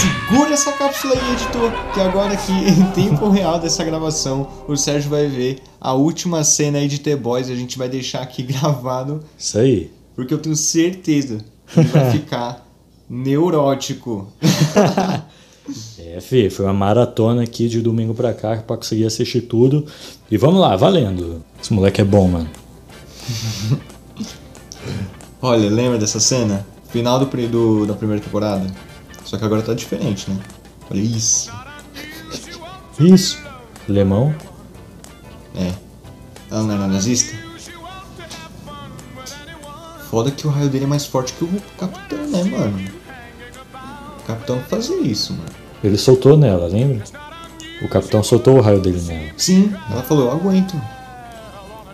Segura essa cápsula aí, editor, que agora aqui em tempo real dessa gravação, o Sérgio vai ver a última cena aí de The Boys, a gente vai deixar aqui gravado, Isso aí. porque eu tenho certeza que ele vai ficar neurótico. É, fi, foi uma maratona aqui de domingo pra cá pra conseguir assistir tudo. E vamos lá, valendo. Esse moleque é bom, mano. Olha, lembra dessa cena? Final do, do- da primeira temporada? Só que agora tá diferente, né? Olha isso. Isso. Lemão. É. Ela não era nazista? Foda que o raio dele é mais forte que o capitão, né, mano? O capitão fazia isso, mano. Ele soltou nela, lembra? O capitão soltou o raio dele nela. Sim, ela falou, eu aguento.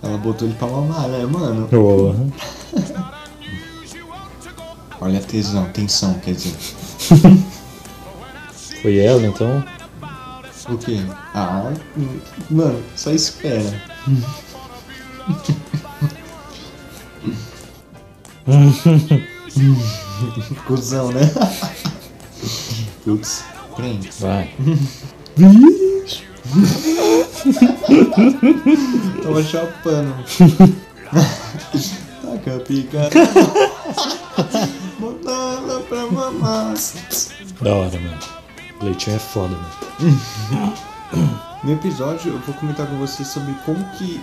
Ela botou ele pra mamar, né, mano? Porra. Olha a tesão, tensão, quer dizer. Foi ela, então. O quê? Ah, mano, só espera. Cusão, né? Putz, prende. Vai. Tava chapando. Taca pica. Bota ela pra mamar. Da hora, mano. Leitinho é foda, mano. No episódio eu vou comentar com vocês sobre como que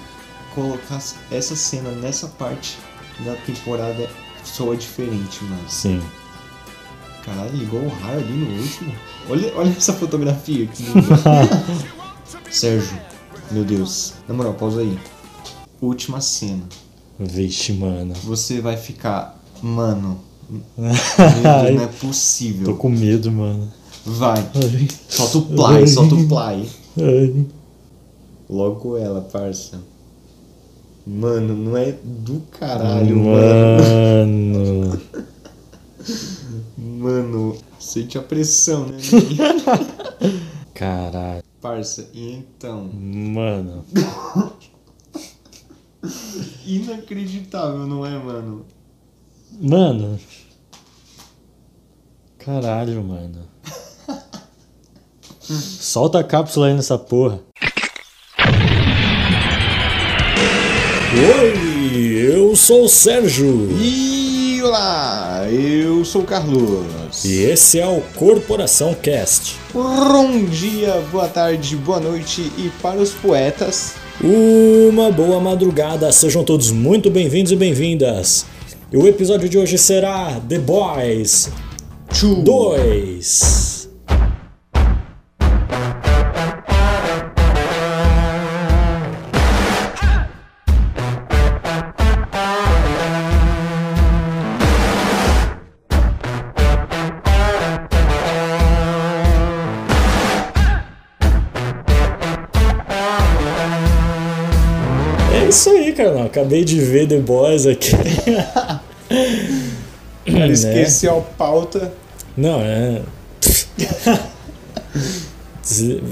colocar essa cena nessa parte da temporada soa diferente, mano. Sim. Caralho, ligou o raio ali no último. Olha, olha essa fotografia que linda. Sérgio, meu Deus. Na moral, pausa aí. Última cena. Vixe, mano. Você vai ficar. Mano. Deus, não é Tô possível. com medo, mano. Vai. Ai. Solta o play, solta o play. Ai. Logo ela, parça. Mano, não é do caralho, mano. Mano. Mano, sente a pressão, né? Caralho. Parça, e então? Mano. Inacreditável, não é, mano? Mano. Caralho, mano. Solta a cápsula aí nessa porra. Oi, eu sou o Sérgio. E olá, eu sou o Carlos. E esse é o Corporação Cast. Bom dia, boa tarde, boa noite e para os poetas. Uma boa madrugada, sejam todos muito bem-vindos e bem-vindas. E o episódio de hoje será The Boys. 2. É isso aí, cara. Acabei de ver The Boys aqui. Cara, Né? esqueci a pauta. Não, é.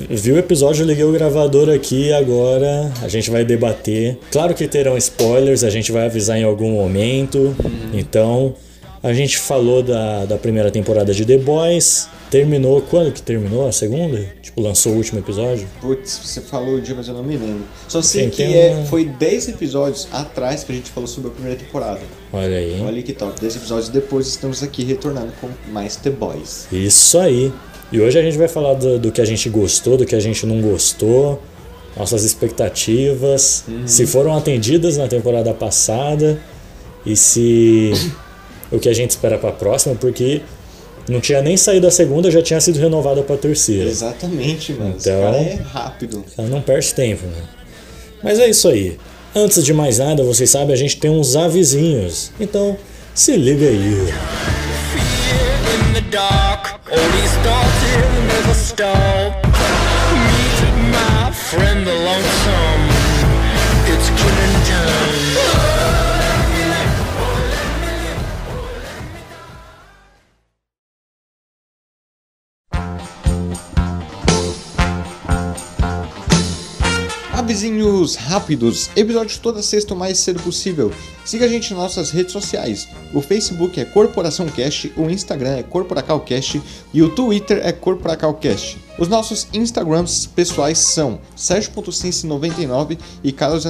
Viu o episódio, eu liguei o gravador aqui agora. A gente vai debater. Claro que terão spoilers, a gente vai avisar em algum momento. Então, a gente falou da, da primeira temporada de The Boys. Terminou. Quando que terminou a segunda? Tipo, lançou o último episódio? Putz, você falou o dia, mas eu não me lembro. Só sei que é, um- foi 10 episódios atrás que a gente falou sobre a primeira temporada. Olha aí. Olha que top. 10 episódios depois estamos aqui retornando com mais The Boys. Isso aí. E hoje a gente vai falar do, do que a gente gostou, do que a gente não gostou, nossas expectativas, se foram atendidas na temporada passada e se o que a gente espera pra próxima, porque não tinha nem saído a segunda, já tinha sido renovada pra terceira. Exatamente, mano. Então- cara é rápido. Ela não perde tempo, né? Mas é isso aí. Antes de mais nada, vocês sabem, a gente tem uns avisinhos. Então, se liga aí. my friend, the lonesome. It's killing time. Avisinhos rápidos, episódios toda sexta o mais cedo possível. Siga a gente nas nossas redes sociais. O Facebook é Corporação Cast, o Instagram é Corporacalcast e o Twitter é Corporacalcast. Os nossos Instagrams pessoais são Sérgio.sense99 e Carlos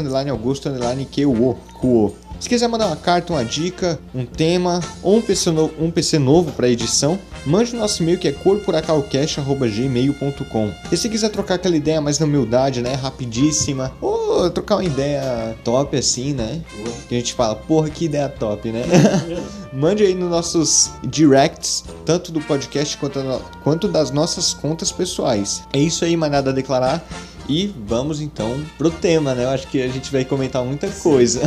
Se quiser mandar uma carta, uma dica, um tema ou um PC, no- um PC novo para edição, mande o nosso e-mail que é corporacalcast.gmail.com. E se quiser trocar aquela ideia mais na humildade, né, rapidíssima, ou trocar uma ideia top assim, né, que a gente fala, porra, que ideia top, né? Mande aí nos nossos directs, tanto do podcast quanto, quanto das nossas contas pessoais. É isso aí, mais nada a declarar. E vamos então pro tema, né? Eu acho que a gente vai comentar muita coisa.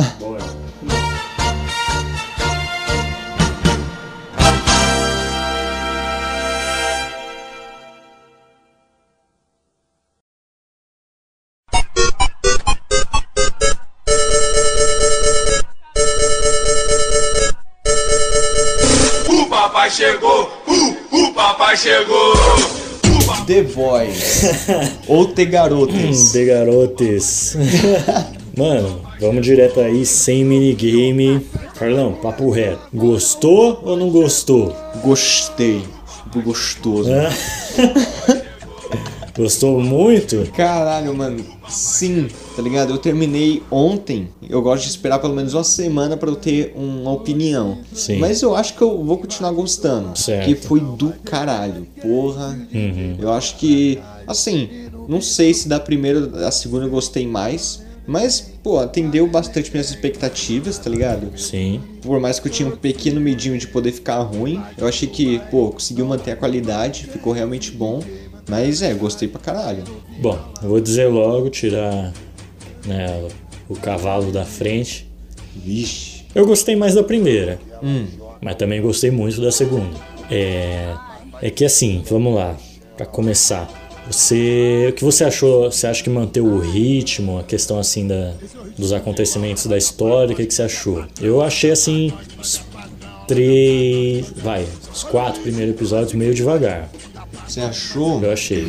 O papai chegou, o, o papai chegou. The Boys. Ou The Garotas. De garotes. Mano, vamos direto aí, sem minigame. Carlão, papo reto. Gostou ou não gostou? Gostei. Do gostoso. Gostou muito? Caralho, mano. Sim, tá ligado? Eu terminei ontem. Eu gosto de esperar pelo menos uma semana pra eu ter uma opinião. Sim. Mas eu acho que eu vou continuar gostando. Certo. Que foi do caralho. Porra. Eu acho que. Assim, não sei se da primeira da segunda eu gostei mais. Mas, pô, atendeu bastante minhas expectativas, tá ligado? Sim. Por mais que eu tinha um pequeno medinho de poder ficar ruim, eu achei que, pô, conseguiu manter a qualidade, ficou realmente bom. Mas é, gostei pra caralho. Bom, eu vou dizer logo, tirar né, o cavalo da frente. Vixe. Eu gostei mais da primeira, Hum, mas também gostei muito da segunda. É, é que assim, vamos lá, pra começar. Você, o que você achou? Você acha que manteve o ritmo, a questão assim da, dos acontecimentos da história? O que, que você achou? Eu achei assim os três, vai, os quatro primeiros episódios meio devagar. Você achou? Eu achei.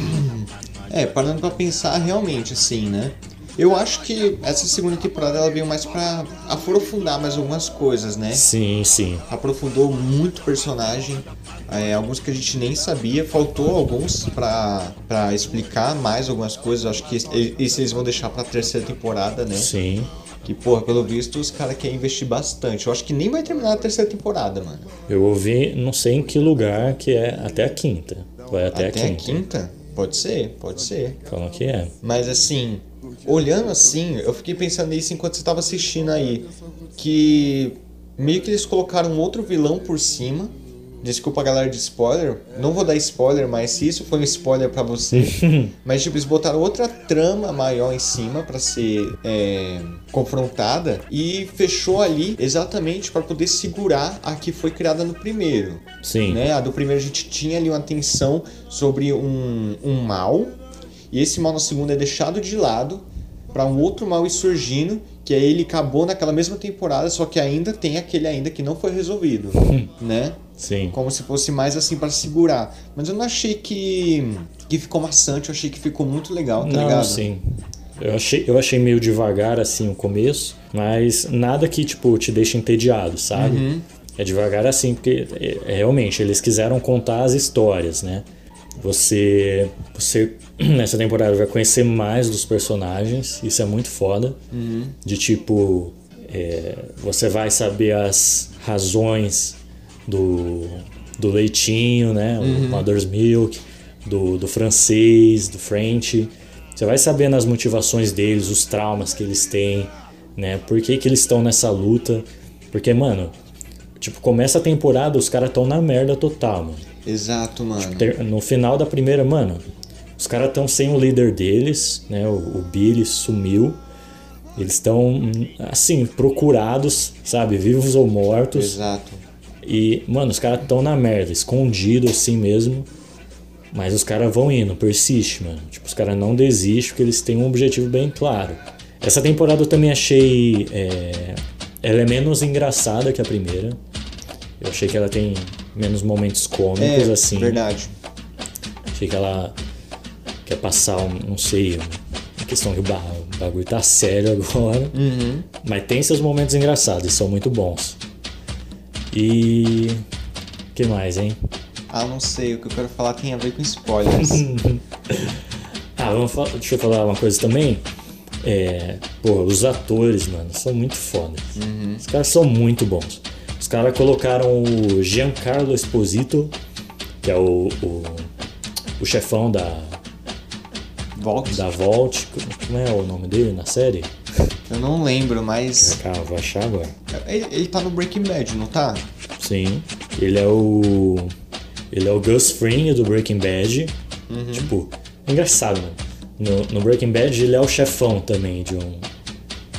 É, parando pra pensar realmente, assim, né? Eu acho que essa segunda temporada ela veio mais pra aprofundar mais algumas coisas, né? Sim, sim. Aprofundou muito o personagem, é, alguns que a gente nem sabia, faltou alguns pra, pra explicar mais algumas coisas. Eu acho que esse esse eles vão deixar pra terceira temporada, né? Sim. Que, porra, pelo visto, os caras querem investir bastante. Eu acho que nem vai terminar a terceira temporada, mano. Eu ouvi, não sei em que lugar, que é até a quinta. Vai até, Até, a a quinta. quinta? Pode ser, pode ser. Falam que é. Mas assim, olhando assim, eu fiquei pensando nisso enquanto você estava assistindo aí. Que meio que eles colocaram um outro vilão por cima. Desculpa a galera de spoiler. Não vou dar spoiler, mas se isso foi um spoiler pra você. mas tipo, eles botaram outra trama maior em cima pra ser é, confrontada. E fechou ali exatamente pra poder segurar a que foi criada no primeiro Sim. né? A do primeiro a gente tinha ali uma tensão sobre um, um mal, e esse mal na segunda é deixado de lado para um outro mal ir surgindo, que aí ele acabou naquela mesma temporada, só que ainda tem aquele ainda que não foi resolvido, né? Sim. Como se fosse mais assim para segurar. Mas eu não achei que que ficou maçante, eu achei que ficou muito legal, tá Não, ligado? sim. Eu achei, eu achei meio devagar assim o começo, mas nada que tipo te deixe entediado, sabe? Uhum. É devagar assim, porque é, é, realmente eles quiseram contar as histórias, né? Você, você nessa temporada vai conhecer mais dos personagens, isso é muito foda. Uhum. De tipo, é, você vai saber as razões do, do leitinho, né? O Mother's Milk, do, do francês, do French. Você vai sabendo as motivações deles, os traumas que eles têm, né? Por que, que eles estão nessa luta. Porque, mano, tipo, começa a temporada, os caras estão na merda total, mano. Exato, mano. Ter- No final da primeira, mano, os caras estão sem o líder deles, né? O, o Billy sumiu. Eles estão, assim, procurados, sabe? Vivos ou mortos. Exato. E, mano, os caras estão na merda, escondido assim mesmo. Mas os caras vão indo, persiste, mano. Tipo, os caras não desistem porque eles têm um objetivo bem claro. Essa temporada eu também achei. é, Ela é menos engraçada que a primeira. Eu achei que ela tem menos momentos cômicos, É, assim. verdade. Achei que ela quer passar, um, não sei, uma questão de barra, O bagulho tá sério agora. Mas tem seus momentos engraçados, e são muito bons. E. que mais, hein? Ah, não sei, o que eu quero falar tem a ver com spoilers. Ah, vamos falar, deixa eu falar uma coisa também. É, pô, os atores, mano, são muito fodas. Os caras são muito bons. Os caras colocaram o Giancarlo Esposito, que é o, o, o chefão da, Vox? da Vault. Como é o nome dele na série? Eu não lembro, mas. Calma, vou achar agora. Ele, ele tá no Breaking Bad, não tá? Sim. Ele é o. Ele é o Gus Fring do Breaking Bad. Tipo, é engraçado, mano. No, no Breaking Bad ele é o chefão também de um.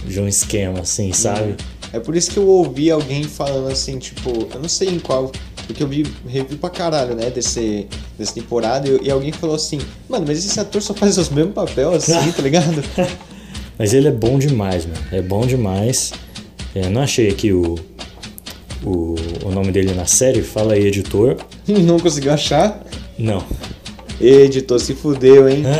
De um esquema, assim, sabe? É por isso que eu ouvi alguém falando assim, tipo, eu não sei em qual. Porque eu vi review pra caralho, né, desse, dessa temporada, e, e alguém falou assim, mano, mas esse ator só faz os mesmos papéis assim, tá ligado? Mas ele é bom demais, mano. É bom demais. É, não achei aqui o, o, o nome dele na série. Fala aí, editor. não conseguiu achar? Não. Editor, se fudeu, hein?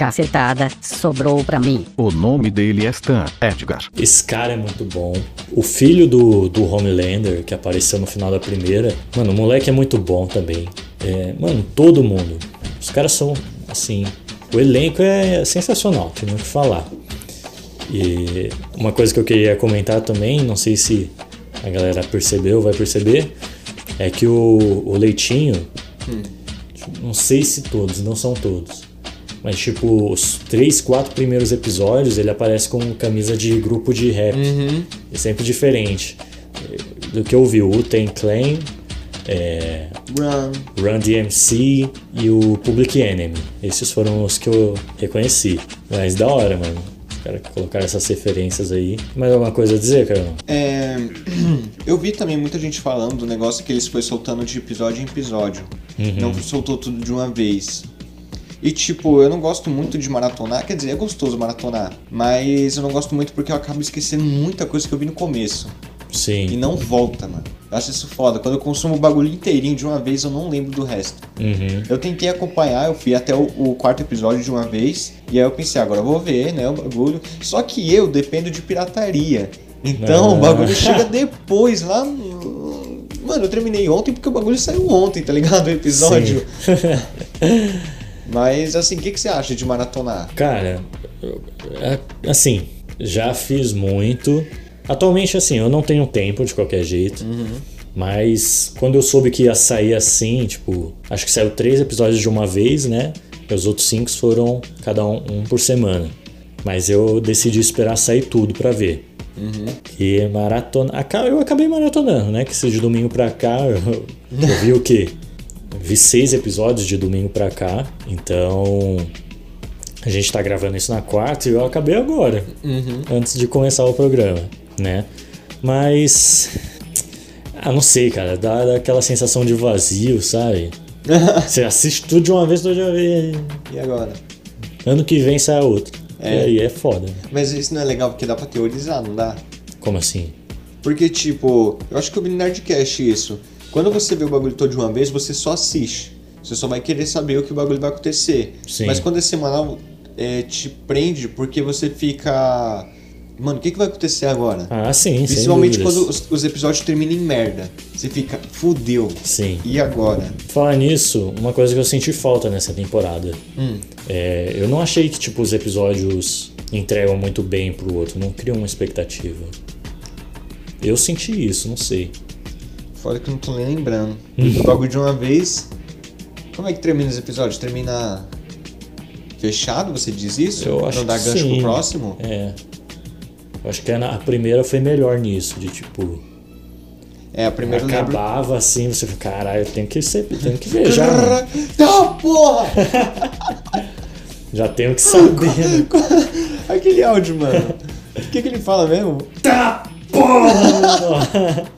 Cacetada, sobrou pra mim. O nome dele é Stan Edgar. Esse cara é muito bom. O filho do, do Homelander, que apareceu no final da primeira. Mano, o moleque é muito bom também. É, mano, todo mundo. Os caras são, assim. O elenco é sensacional, tem muito o que falar. E uma coisa que eu queria comentar também, não sei se a galera percebeu, vai perceber, é que o, o Leitinho, não sei se todos, não são todos, mas tipo, os três, quatro primeiros episódios ele aparece com camisa de grupo de rap. É sempre diferente. Do que eu vi, o Wu-Tang Clan, é, Run. Run DMC e o Public Enemy. Esses foram os que eu reconheci. Mas da hora, mano. Os caras que colocaram essas referências aí. Mais alguma coisa a dizer, Carol? É, eu vi também muita gente falando do negócio que eles foi soltando de episódio em episódio. Não soltou tudo de uma vez. E tipo, eu não gosto muito de maratonar, quer dizer, é gostoso maratonar, mas eu não gosto muito porque eu acabo esquecendo muita coisa que eu vi no começo. E Sim. não volta, mano. Eu acho isso foda. Quando eu consumo o bagulho inteirinho de uma vez, eu não lembro do resto. Uhum. Eu tentei acompanhar, eu fui até o, o quarto episódio de uma vez, e aí eu pensei, agora eu vou ver, né, o bagulho. Só que eu dependo de pirataria. Então Ah. o bagulho chega depois, lá. no- Mano, eu terminei ontem porque o bagulho saiu ontem, tá ligado? O episódio. Mas assim, o que, que você acha de maratonar? Cara, é- assim, já fiz muito. Atualmente, assim, eu não tenho tempo de qualquer jeito. Mas quando eu soube que ia sair assim, tipo, acho que saiu três episódios de uma vez, né? E os outros cinco foram cada um, um por semana. Mas eu decidi esperar sair tudo pra ver. E maratona. Eu acabei maratonando, né? Que se de domingo pra cá eu, eu vi o quê? Vi seis episódios de domingo pra cá. Então. A gente tá gravando isso na quarta e eu acabei agora. Antes de começar o programa, né? Mas. Ah, não sei, cara. Dá, dá aquela sensação de vazio, sabe? Você assiste tudo de uma vez, tudo de uma vez. E agora? Ano que vem sai outro. É. E aí é foda. Mas isso não é legal porque dá pra teorizar, não dá? Como assim? Porque, tipo, eu acho que eu vi no Nerdcast isso. Quando você vê o bagulho todo de uma vez, você só assiste. Você só vai querer saber o que o bagulho vai acontecer. Sim. Mas quando é semanal, é, te prende porque você fica. Mano, o que, que vai acontecer agora? Ah, sim, Principalmente quando os, os episódios terminam em merda. Você fica, fudeu. Sim. E agora? Falar nisso, uma coisa que eu senti falta nessa temporada. Hum. É, eu não achei que tipo, os episódios entregam muito bem pro outro, não criam uma expectativa. Eu senti isso, não sei. Fora que eu não tô nem lembrando. Hum. O bagulho de uma vez. Como é que termina os episódios? Termina fechado, você diz isso? Eu acho Não dá gancho sim. pro próximo? É. Eu acho que a primeira foi melhor nisso, de tipo. É, a primeira lembro. acabava assim, você fica, caralho, tem que ser, tenho que ver já, mano. Tá, porra! Já tenho que saber. né? Aquele áudio, mano. O que, que ele fala mesmo? tá, porra!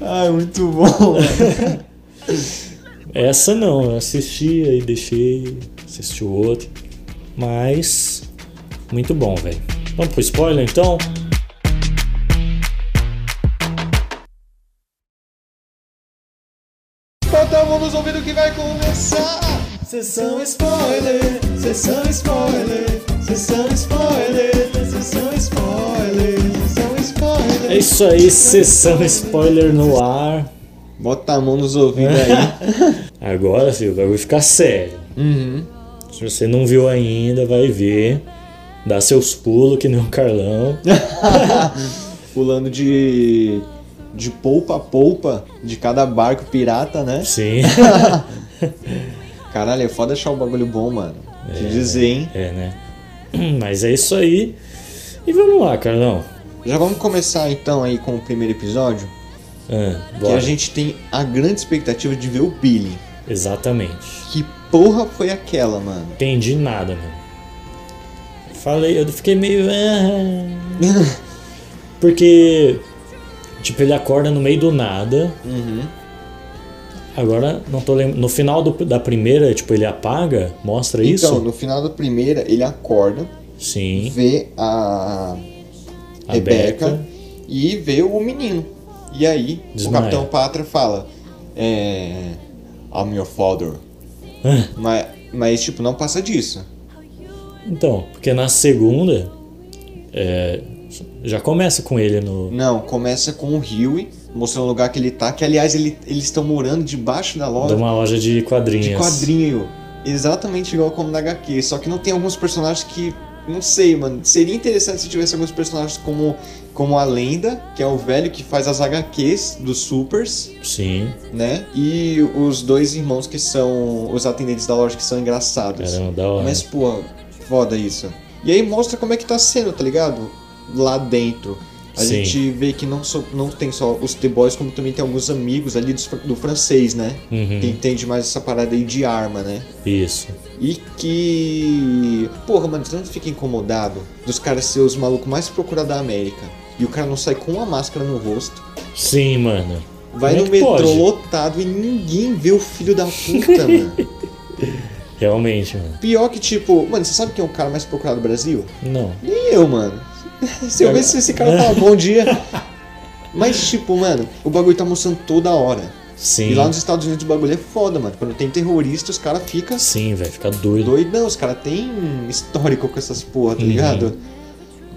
Ai, muito bom, mano. Essa não, eu assisti aí deixei, assisti o outro. Mas muito bom, velho. Vamos pro spoiler então? Bota a mão nos ouvidos que vai começar. Sessão spoiler, sessão spoiler, sessão spoiler, sessão spoiler, sessão spoiler. É isso aí, sessão spoiler no ar. Bota a mão nos ouvidos aí. Agora, filho, o bagulho ficar sério. Uhum. Se você não viu ainda, vai ver. Dá seus pulos, que nem o Carlão. Pulando de. de polpa a polpa de cada barco pirata, né? Sim. Caralho, é foda achar o bagulho bom, mano. Te dizer, hein? É, né? Mas é isso aí. E vamos lá, Carlão. Já vamos começar então aí com o primeiro episódio. Ah, Que a gente tem a grande expectativa de ver o Billy. Exatamente. Que porra foi aquela, mano? Entendi nada, mano. Falei, eu fiquei meio. ah. Porque. Tipo, ele acorda no meio do nada. Uhum. Agora, não tô lembrando. No final do- da primeira, tipo, ele apaga, mostra Então, isso? no final da primeira, ele acorda, Sim. vê a, A Rebeca e vê o menino. E aí, Desmaia. o Capitão Pátria fala: é, I'm your father. Ah, Mas, mas, tipo, não passa disso. Então, porque na segunda. é, já começa com ele no. Não, começa com o Huey, mostrando o lugar que ele tá, que aliás ele- eles estão morando debaixo da loja De uma loja de quadrinhos. de quadrinho. Exatamente igual como na HQ. Só que não tem alguns personagens que. Não sei, mano. Seria interessante se tivesse alguns personagens como, como a Lenda, que é o velho que faz as HQs dos Supers, Sim. né? E os dois irmãos que são os atendentes da loja que são engraçados. Caramba, da hora. Mas, pô, foda isso. E aí mostra como é que tá sendo, tá ligado? Lá dentro. A Sim. gente vê que não, só, não tem só os The Boys, como também tem alguns amigos ali do, do francês, né? Uhum. Que entende mais essa parada aí de arma, né? Isso. E que. Porra, mano, você não fica incomodado dos caras ser os malucos mais procurados da América. E o cara não sai com uma máscara no rosto. Sim, mano. Vai é no que metrô pode? lotado e ninguém vê o filho da puta, mano. Realmente, mano. Pior que, tipo, mano, você sabe quem é o cara mais procurado do Brasil? Não. Nem eu, mano. Se eu ver se esse cara fala bom dia. Mas, tipo, mano, o bagulho tá mostrando toda hora. Sim. E lá nos Estados Unidos o bagulho é foda, mano. Quando tem terrorista, os caras ficam Sim, velho. Fica doido. doidão. Os caras têm histórico com essas porra, tá Uhum. ligado?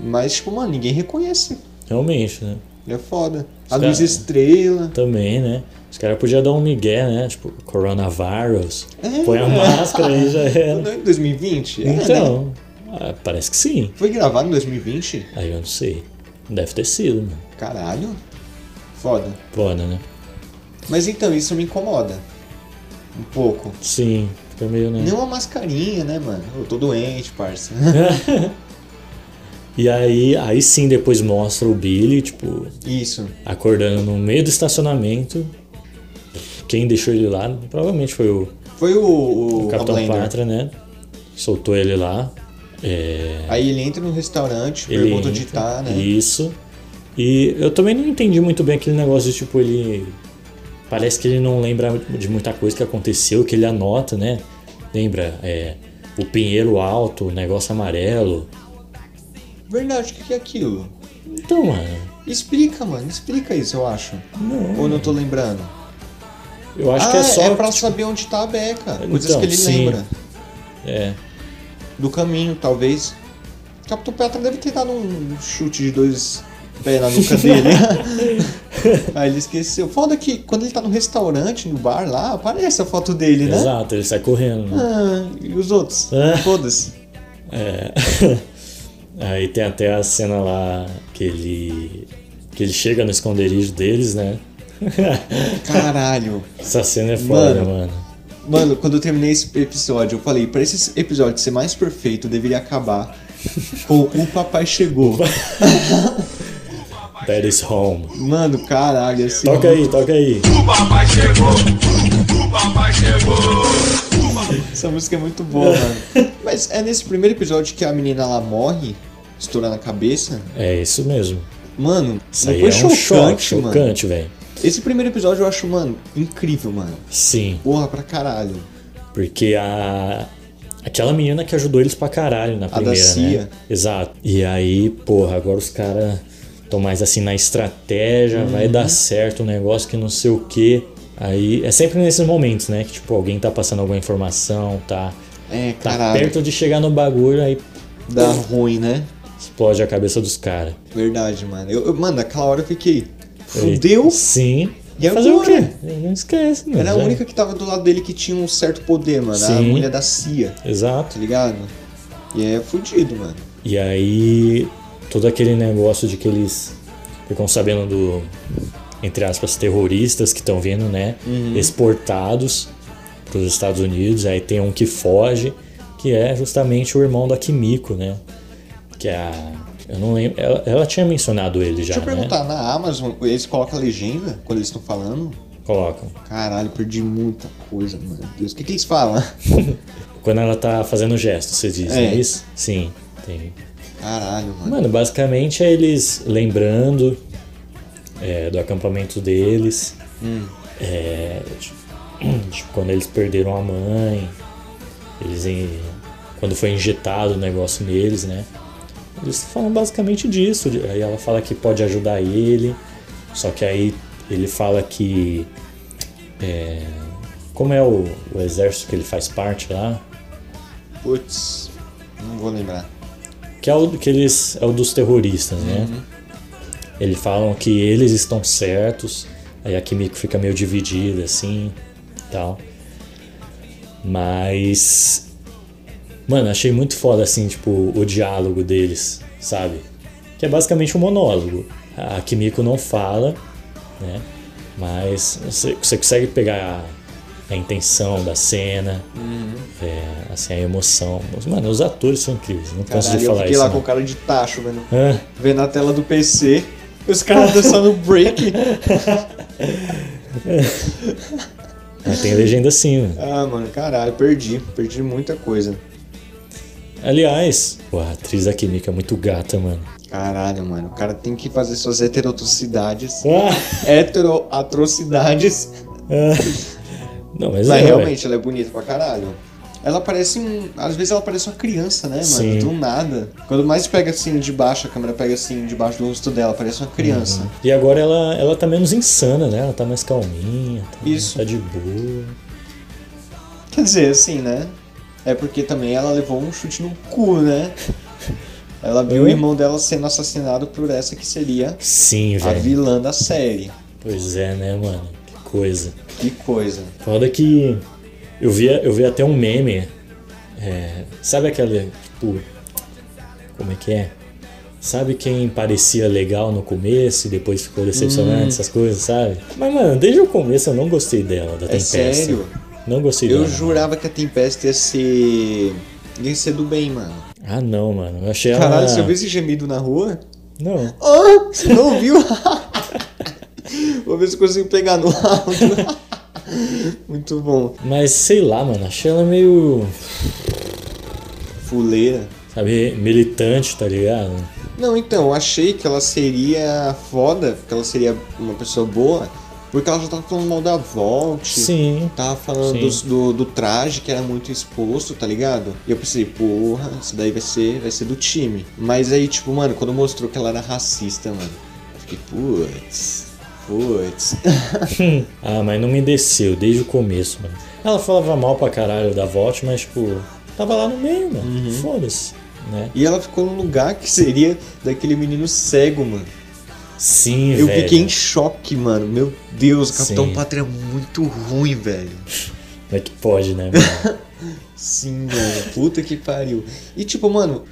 Mas, tipo, mano, ninguém reconhece. Realmente, né? É foda. A Os Luz cara- Estrela. Também, né? Os caras podiam dar um migué, né? Tipo, coronavírus. É. Põe a máscara aí já era. Não é em 2020? É, né? Então, ah, parece que sim. Foi gravado em 2020? Aí eu não sei. Deve ter sido, mano. Caralho. Foda. Foda, né? Mas então, isso me incomoda. Um pouco. Sim, fica meio, né? Nem uma mascarinha, né, mano? Eu tô doente, parça. E aí, aí sim depois mostra o Billy, tipo, Isso. acordando no meio do estacionamento. Quem deixou ele lá provavelmente foi o, Foi o, o, o Capitão. Pátria, né? Soltou ele lá. É, Aí ele entra no restaurante, ele pergunta onde tá, né? Isso. E eu também não entendi muito bem aquele negócio de tipo, ele. Parece que ele não lembra de muita coisa que aconteceu, que ele anota, né? Lembra? É, o pinheiro alto, o negócio amarelo. Verdade, o que que é aquilo? Então, mano, Explica, mano, explica isso, eu acho. Não. Ou não tô lembrando? eu acho ah, que é só. é pra tipo, saber onde tá a Beca. Coisas Então, que ele sim. lembra. É, Do caminho, talvez. Capitão Petra deve ter dado um chute de dois pés na nuca dele. Aí ele esqueceu. Foda que quando ele tá no restaurante, no bar lá, aparece a foto dele, né? exato, ele sai correndo. Né? Ah, e os outros? Ah. Foda-se. É. Aí tem até a cena lá que ele. que ele chega no esconderijo deles, né? Caralho. Essa cena é foda, Mano. mano. Mano, quando eu terminei esse episódio, eu falei, pra esse episódio ser mais perfeito, deveria acabar com o papai chegou. That is home. Mano, caralho, assim. Toca aí, toca aí. O papai chegou, o papai chegou. Essa música é muito boa, mano. Mas é nesse primeiro episódio que a menina lá morre, estourando a cabeça. É isso mesmo. Mano, Isso aí foi é um chocante, mano. chocante, velho. Esse primeiro episódio eu acho, mano, incrível, mano. Sim, Porra pra caralho. porque a. Aquela menina que ajudou eles pra caralho na da primeira, Cia. né? Exato. E aí, porra, agora os caras estão mais assim na estratégia, vai Uhum. dar certo o negócio que não sei o quê. Aí é sempre nesses momentos, né? Que tipo, alguém tá passando alguma informação, tá, É, tá caralho. perto de chegar no bagulho, aí Dá ruim, né? explode a cabeça dos caras. Verdade, mano. Eu, eu- mano, naquela hora eu fiquei. Fudeu? Sim. E Fazer o quê? Não esquece, mano. Era a já- única que tava do lado dele que tinha um certo poder, mano. A Sim. mulher da CIA, Exato. tá ligado? E é fudido, mano. E aí, todo aquele negócio de que eles ficam sabendo do, entre aspas, terroristas que estão vindo, né? Exportados para os Estados Unidos. Aí tem um que foge, que é justamente o irmão da Kimiko, né? Que é a. Eu não lembro. Ela, ela tinha mencionado ele já, Deixa eu né? perguntar, na Amazon, eles colocam a legenda quando eles estão falando? Colocam. Caralho, perdi muita coisa, meu Deus. O que, que eles falam? Quando ela tá fazendo gesto, você diz, É. é isso? Sim, tem. Caralho, mano. Mano, basicamente é eles lembrando é, do acampamento deles. É, tipo, quando eles perderam a mãe. Eles quando foi injetado o negócio neles, né? Eles falam basicamente disso. Aí ela fala que pode ajudar ele. Só que aí ele fala que. é, como é o, o exército que ele faz parte lá? Putz, não vou lembrar. que é o que eles é o dos terroristas, né? Eles falam que eles estão certos, aí a Kimiko fica meio dividida assim, tal. Mas mano, achei muito foda assim, tipo, o diálogo deles, sabe? Que é basicamente um monólogo. A Kimiko não fala, né? Mas você, você consegue pegar a, a intenção da cena, é, assim, a emoção. Mas, Mano, os atores são incríveis, não canso Caralho, de eu falar fiquei isso. lá não. com cara de tacho. Ah, Vendo a tela do PC, os caras dançando break. mas tem legenda sim, mano. Ah, mano, caralho, perdi. Perdi muita coisa. Aliás, pô, a atriz da Kimiko é muito gata, mano. Caralho, mano. O cara tem que fazer suas heterotoxicidades. Ah, Heteroatrocidades. não, mas, Mas é, realmente, ela é bonita pra caralho. Ela parece um. Às vezes ela parece uma criança, né, mano? Sim. Do nada. Quando mais pega assim de baixo, a câmera pega assim debaixo do rosto dela, parece uma criança. E agora ela, ela tá menos insana, né? Ela tá mais calminha, tá, Isso. tá de boa. Quer dizer, assim, né? É porque também ela levou um chute no cu, né? Ela viu o irmão dela sendo assassinado por essa que seria Sim, a vilã da série. Pois é, né, mano? Que coisa. Que coisa. Foda que eu vi, eu vi até um meme. é, sabe aquela, tipo. Como é que é? Sabe quem parecia legal no começo e depois ficou decepcionante, essas coisas, sabe? Mas, mano, desde o começo eu não gostei dela, da É Tempesta. sério? Não gostei Eu dela. jurava que a Tempest ia ser. ia ser do bem, mano. Ah, não, mano. Eu achei ela. Caralho, você ouviu esse gemido na rua? Não. Ah, você não ouviu? Vou ver se eu consigo pegar no áudio. Muito bom. Mas sei lá, mano. Achei ela meio. Fuleira. Sabe, militante, tá ligado? Não, então, eu achei que ela seria foda, que ela seria uma pessoa boa, porque ela já tava falando mal da Volt. Sim. Tava falando Sim. do, do traje que era muito exposto, tá ligado? E eu pensei, porra, isso daí vai ser, vai ser do time. Mas aí, tipo, mano, quando mostrou que ela era racista, mano, eu fiquei, putz, putz. Ah, mas não me desceu desde o começo, mano. Ela falava mal pra caralho da Volt, mas, tipo, tava lá no meio, mano. Uhum. Foda-se, né? E ela ficou num lugar que seria daquele menino cego, mano. Sim, Eu velho. fiquei em choque, mano. Meu Deus, o Capitão Sim. Pátria é muito ruim, velho. É que pode, né, mano? Sim, mano. Puta que pariu. E tipo, mano,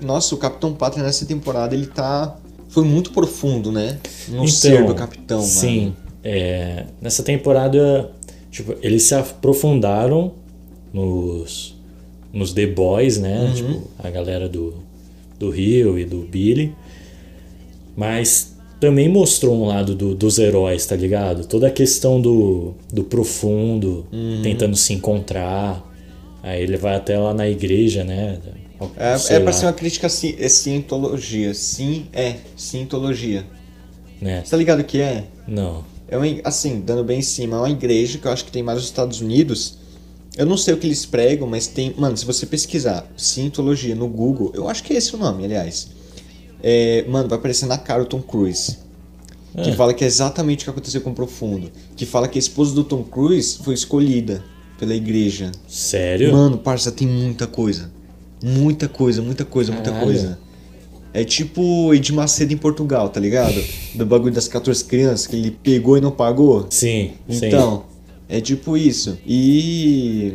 nossa, o Capitão Pátria nessa temporada, ele tá. Foi muito profundo, né? No ser do Capitão, Então, Sim. É, nessa temporada, tipo, eles se aprofundaram nos, nos The Boys, né? Uhum. Tipo, a galera do, do Rio e do Billy. Mas também mostrou um lado do- dos heróis, tá ligado? Toda a questão do, do profundo, Uhum. tentando se encontrar. Aí ele vai até lá na igreja, né? É, é pra lá, ser uma crítica ci- é cientologia. Sim, é, cientologia. né? Você tá ligado o que é? Não. É uma, assim, dando bem em cima, é uma igreja que eu acho que tem mais nos Estados Unidos. Eu não sei o que eles pregam, mas tem. Mano, se você pesquisar Cientologia no Google, eu acho que é esse o nome, aliás. É, mano, vai aparecer na cara o Tom Cruise. Que Ah. fala que é exatamente o que aconteceu com o Profundo. Que fala que a esposa do Tom Cruise foi escolhida pela igreja. Sério? Mano, parça, tem muita coisa. Muita coisa, muita coisa, muita Caralho. coisa. É tipo Ed Macedo em Portugal, tá ligado? Do bagulho das 14 crianças que ele pegou e não pagou. Sim, sim. Então, é tipo isso. E.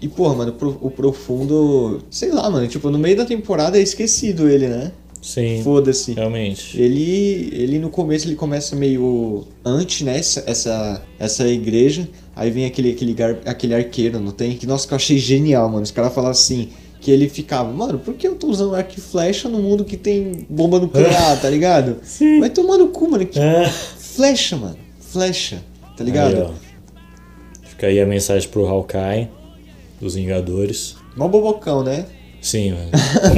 E, porra, mano, o Profundo. Sei lá, mano. Tipo, no meio da temporada é esquecido ele, né? Sim, Foda-se. realmente. Ele, ele no começo ele começa meio anti, né? Essa, essa, essa igreja. Aí vem aquele, aquele, gar- aquele arqueiro, não tem? Que, nossa, que eu achei genial, mano. Os caras falam assim. Que ele ficava, mano, por que eu tô usando arco e flecha no mundo que tem bomba nuclear, tá ligado? Sim. Vai tomar no cu, mano. Que Ah. flecha, mano. Flecha, tá ligado? Aí. Fica aí a mensagem pro Hawkeye, dos Vingadores. Mó bobocão, né? Sim, mano.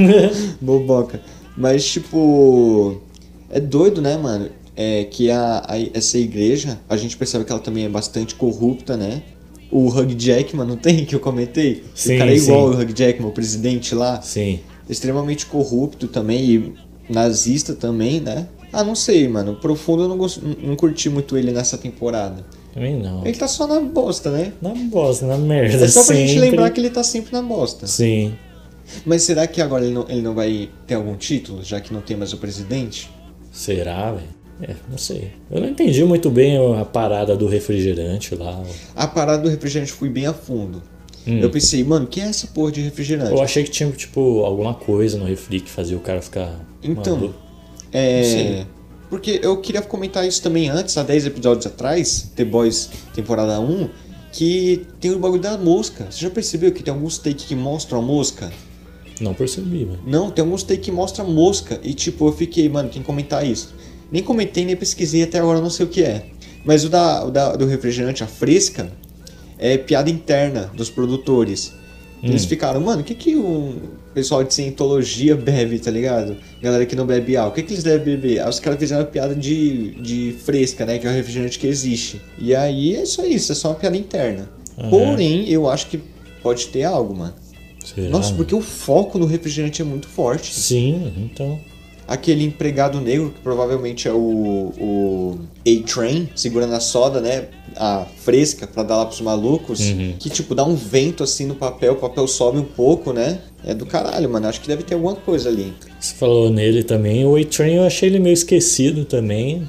Boboca. Mas, tipo. É doido, né, mano? É que a, a- essa igreja, a gente percebe que ela também é bastante corrupta, né? O Hugh Jackman, não tem? Que eu comentei? Sim, o cara é igual sim. o Hugh Jackman, o presidente lá. Sim. Extremamente corrupto também e nazista também, né? Ah, não sei, mano. Profundo eu não, gost... não curti muito ele nessa temporada. Também não. Ele tá só na bosta, né? Na bosta, na merda. É só pra gente lembrar que ele tá sempre na bosta. Sim. Mas será que agora ele não, ele não vai ter algum título, já que não tem mais o presidente? Será, velho? É, não sei. Eu não entendi muito bem a parada do refrigerante lá. A parada do refrigerante fui bem a fundo. Hum. Eu pensei, mano, que é essa porra de refrigerante? Eu achei que tinha, tipo, alguma coisa no refri que fazia o cara ficar. Então, maluco. é. Porque eu queria comentar isso também antes, há 10 episódios atrás, The Boys temporada 1, que tem o bagulho da mosca. Você já percebeu que tem alguns takes que mostram a mosca? Não percebi, mano. Não, tem alguns takes que mostram a mosca. E tipo, eu fiquei, mano, tem que comentar isso. Nem comentei, nem pesquisei até agora, não sei o que é. Mas o, da, o da- do refrigerante, a fresca, é piada interna dos produtores. Eles ficaram, mano, o que que o pessoal de cientologia bebe, tá ligado? Galera que não bebe álcool, o que que eles devem beber? Aí os caras fizeram uma piada de, de fresca, né? Que é o refrigerante que existe. E aí é só isso, é só uma piada interna. Porém, eu acho que pode ter algo, mano. Será? Nossa, porque o foco no refrigerante é muito forte Sim, então. Aquele empregado negro, que provavelmente é o, o A-Train, segurando a soda, né? A fresca pra dar lá pros malucos. Uhum. Que, tipo, dá um vento assim no papel, o papel sobe um pouco, né? É do caralho, mano. Acho que deve ter alguma coisa ali. Você falou nele também. O A-Train eu achei ele meio esquecido também.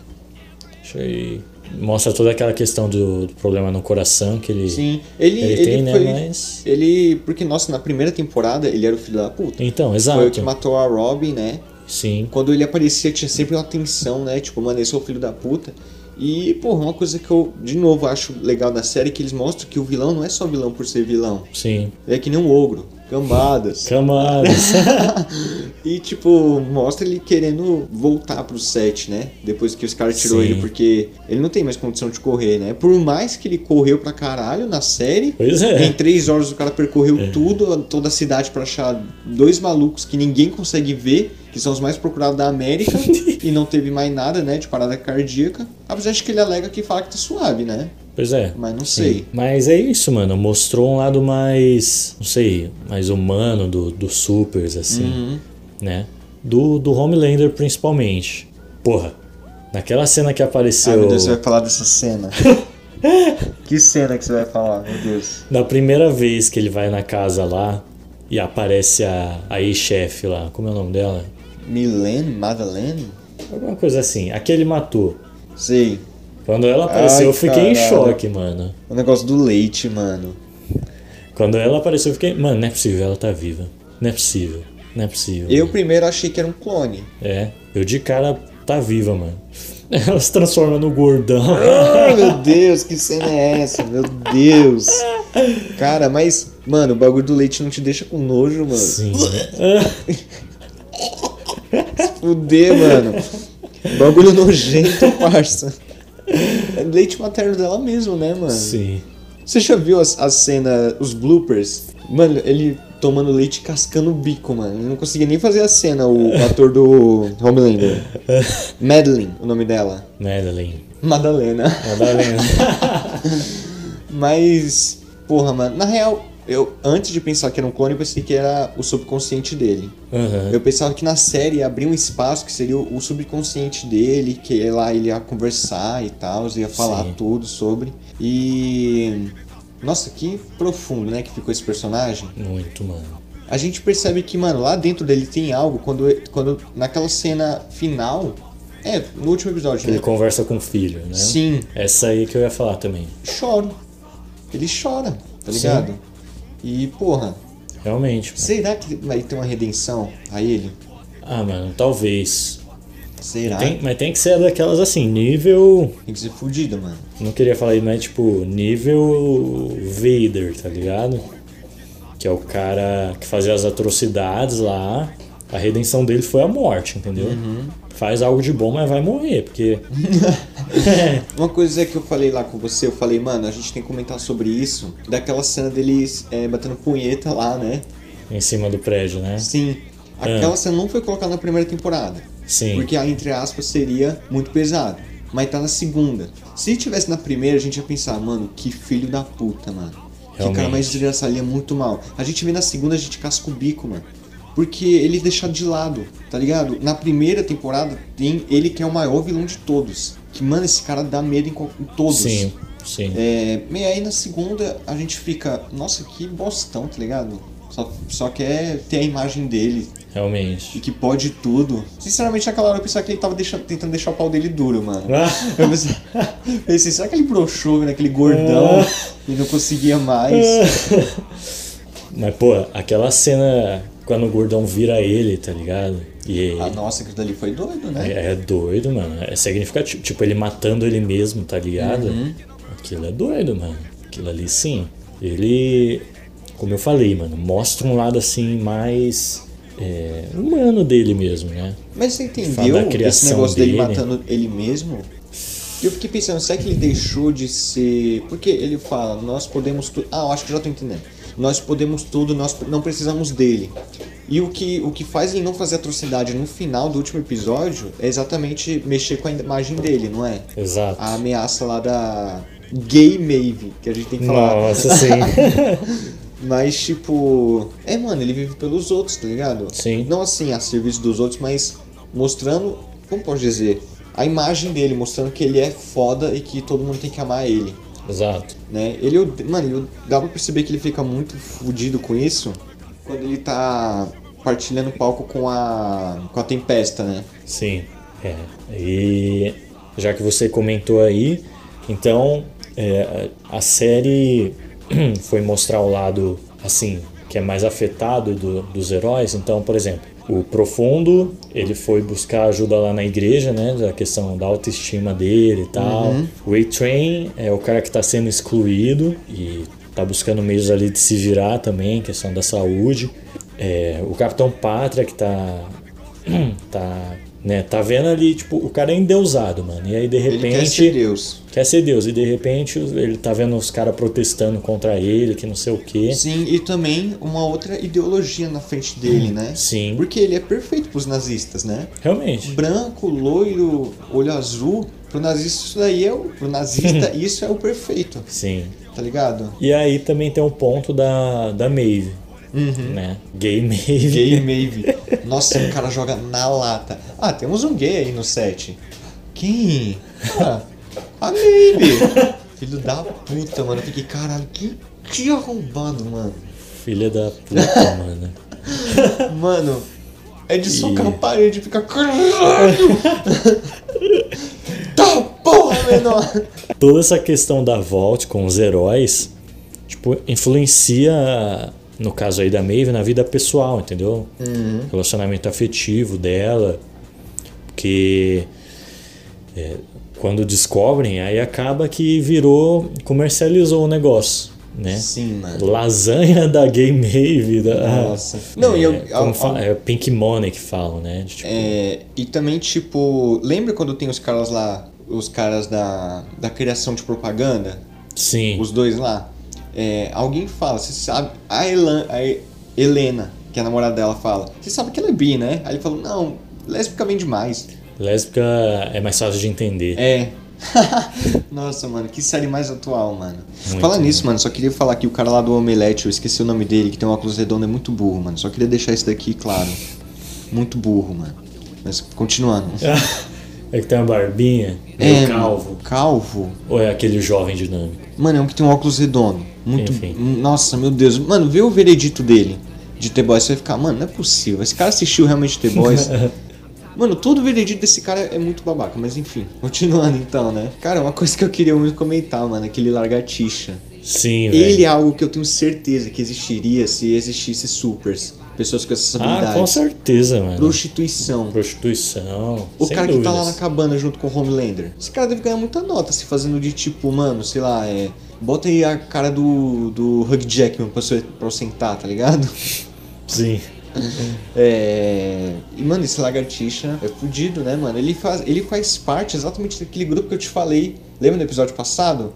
Achei. Mostra toda aquela questão do, do problema no coração que ele, Sim, ele, ele, ele, tem, né? foi. Mas. Ele. Porque, nossa, na primeira temporada ele era o filho da puta. Então, Foi o exato. que matou a Robin, né? Sim. Quando ele aparecia, tinha sempre uma tensão, né? Tipo, mano, esse é o filho da puta. E, porra, uma coisa que eu, de novo, acho legal da série é que eles mostram que o vilão não é só vilão por ser vilão. Sim. Ele é que nem um ogro, camadas. Camadas. E, tipo, mostra ele querendo voltar pro set, né? Depois que os caras tirou Sim. ele, porque ele não tem mais condição de correr, né? Por mais que ele correu pra caralho na série, Pois é. em três horas o cara percorreu tudo, toda a cidade pra achar dois malucos que ninguém consegue ver, que são os mais procurados da América, e não teve mais nada, né, de parada cardíaca. Apesar de que ele alega que fala que tá suave, né? Pois é. Mas não Sim. sei. Mas é isso, mano. Mostrou um lado mais. Não sei. Mais humano do, dos supers, assim. Uhum. Né? Do, do Homelander, principalmente. Porra. Naquela cena que Ai, apareceu. meu Deus, você vai falar dessa cena. que cena que você vai falar, meu Deus. Na primeira vez que ele vai na casa lá e aparece a, a ex-chefe lá. Como é o nome dela? Milene? Madeleine? Alguma coisa assim. A que ele matou. Sei. Quando ela apareceu, Ai, eu fiquei em caralho. choque, mano. O negócio do leite, mano. Quando ela apareceu, eu fiquei. Mano, não é possível, ela tá viva. Não é possível. Não é possível. Eu primeiro achei que era um clone. É, eu de cara tá viva, mano. Ela se transforma no gordão. Ai, meu Deus, que cena é essa? Meu Deus. Cara, mas, mano, o bagulho do leite não te deixa com nojo, mano. Sim. Fuder, mano. Bagulho nojento, parça. É leite materno dela mesmo, né, mano? Sim. Você já viu as, as cenas, os bloopers? Mano, ele tomando leite cascando o bico, mano. Ele não conseguia nem fazer a cena, o ator do Homelander. Madeline, o nome dela. Madeline. Madalena. Madalena. Mas, porra, mano, na real, eu antes de pensar que era um clone, eu pensei que era o subconsciente dele. Aham. Eu pensava que na série ia abrir um espaço que seria o o subconsciente dele, que lá ele ia conversar e tal, ia falar Sim. tudo sobre. E. Nossa, que profundo, né, que ficou esse personagem. Muito, mano. A gente percebe que, mano, lá dentro dele tem algo quando, quando naquela cena final. É, no último episódio, Ele né? conversa com o filho, né? Sim, Essa aí que eu ia falar também. choro. Ele chora, tá Sim. E, porra, Realmente. mano. será que vai ter uma redenção a ele? Ah, mano, talvez. Será? Tem- mas tem que ser daquelas assim, nível. Tem que ser fudido, mano. Não queria falar isso, mas tipo, nível Vader, tá ligado? Que é o cara que fazia as atrocidades lá. A redenção dele foi a morte, entendeu? Faz algo de bom, mas vai morrer, porque. Uma coisa que eu falei lá com você, eu falei, mano, a gente tem que comentar sobre isso. Daquela cena deles é, batendo punheta lá, né? em cima do prédio, né? Sim. Aquela cena não foi colocada na primeira temporada. Sim. Porque, ah, entre aspas, seria muito pesado. Mas tá na segunda. Se tivesse na primeira, a gente ia pensar, mano, que filho da puta, mano. Que cara Realmente. mais desgraçado, ele é muito mal. A gente vê na segunda, a gente casca o bico, mano. Porque ele é deixado de lado, tá ligado? Na primeira temporada, tem ele que é o maior vilão de todos. Que, mano, esse cara dá medo em, em todos. Sim, sim. É, e aí na segunda a gente fica, nossa, que bostão, tá ligado? Só, só quer ter a imagem dele e Realmente. que pode tudo. Sinceramente, naquela hora eu pensava que ele tava deixando- tentando deixar o pau dele duro, mano. Ah. Eu pensei, pensei, será que ele broxou vendo aquele gordão e não conseguia mais? Mas, pô, aquela cena quando o gordão vira ele, tá ligado? E Ah, nossa, aquilo dali foi doido, né? é, é doido, mano. É significativo. Tipo, ele matando ele mesmo, tá ligado? Uhum. Aquilo é doido, mano. Aquilo ali sim. Ele, como eu falei, mano, mostra um lado assim mais é, humano dele mesmo, né? Mas você entendeu esse negócio dele dele. matando ele mesmo? E eu fiquei pensando, será que ele deixou de ser. Porque ele fala, nós podemos tudo. Ah, eu acho que já tô entendendo. Nós podemos tudo, nós não precisamos dele. E o que, o que faz ele não fazer atrocidade no final do último episódio é exatamente mexer com a imagem dele, não é? Exato. A ameaça lá da Gay Maeve, que a gente tem que falar. Nossa, sim. Mas, tipo. É, mano, ele vive pelos outros, tá ligado? Sim. Não assim, a serviço dos outros, mas mostrando. Como posso dizer? A imagem dele, mostrando que ele é foda e que todo mundo tem que amar ele. Exato. Né? Ele, mano, ele- dá pra perceber que ele fica muito fudido com isso quando ele tá partilhando palco com a. com a Tempesta, né? Sim, é. E já que você comentou aí, então é, a série foi mostrar o lado assim que é mais afetado do- dos heróis. Então, por exemplo, o Profundo ele foi buscar ajuda lá na igreja, né, da questão da autoestima dele e tal. O A-Train é o cara que está sendo excluído e tá buscando meios ali de se virar também, questão da saúde. É, o Capitão Pátria que tá tá, né, tá vendo ali, tipo, o cara é endeusado, mano. E aí de Ele repente quer ser Deus. quer ser Deus e de repente ele tá vendo os caras protestando contra ele, que não sei o quê. Sim, e também uma outra ideologia na frente dele, né? Sim. Porque ele é perfeito pros nazistas, né? Realmente. branco, loiro, olho azul, pro nazista isso daí é o. Pro nazista isso é o perfeito, Sim. tá ligado? E aí também tem o ponto da, da Maeve, né? Gay Maeve. Gay Maeve. Nossa, o cara joga na lata. Ah, temos um gay aí no set. Quem? Ah, a Maeve. Filho da puta, mano. Eu fiquei, caralho, que, que arrombado, mano. Filha da puta, mano. Mano, é de socar E- a parede e ficar. Tá porra, menor! Toda essa questão da Vault com os heróis, tipo, influencia, no caso aí da Maeve, na vida pessoal, entendeu? Relacionamento afetivo dela. Porque é, quando descobrem, aí acaba que virou, comercializou o negócio, né? Sim, mano. Lasanha da Gay Maeve. Da, Nossa. Não, e eu- é, ao- como fala- é Pink Money que falam, né? Tipo, É, e também, tipo, lembra quando tem os caras lá, os caras da, da criação de propaganda? sim, Os dois lá? É, alguém fala, você sabe, a, Elan, a Helena, que é a namorada dela, fala, você sabe que ela é bi, né? Aí ele falou, não, lésbica vem demais. lésbica é mais fácil de entender. É, Nossa, mano, que série mais atual, mano. Muito, Falando nisso, mano, só queria falar que o cara lá do Omelete, eu esqueci o nome dele, que tem um óculos redondo, é muito burro, mano. Só queria deixar isso daqui claro. Muito burro, mano. Mas continuando. É que tem uma barbinha, É, meio calvo. Calvo? Ou é aquele jovem dinâmico? Mano, é um que tem um óculos redondo. Muito. Enfim. Nossa, meu Deus. Mano, vê o veredito dele de The Boys. Você vai ficar, mano, não é possível. Esse cara assistiu realmente The Boys. Mano, todo o veredito desse cara é muito babaca, mas enfim. Continuando então, né? Cara, uma coisa que eu queria muito comentar, mano, aquele largatixa. Sim, velho. Ele é algo que eu tenho certeza que existiria se existisse supers. Pessoas com essas Ah, habilidades. com certeza, mano. Prostituição. Prostituição. O cara que tá lá na dúvidas. cabana junto com o Homelander. Esse cara deve ganhar muita nota se fazendo de tipo, mano, sei lá, é. Bota aí a cara do, do Hugh Jackman pra você, pra eu sentar, tá ligado? Sim. É. E, mano, esse lagartixa é fudido, né, mano? Ele faz, ele faz parte exatamente daquele grupo que eu te falei. Lembra no episódio passado?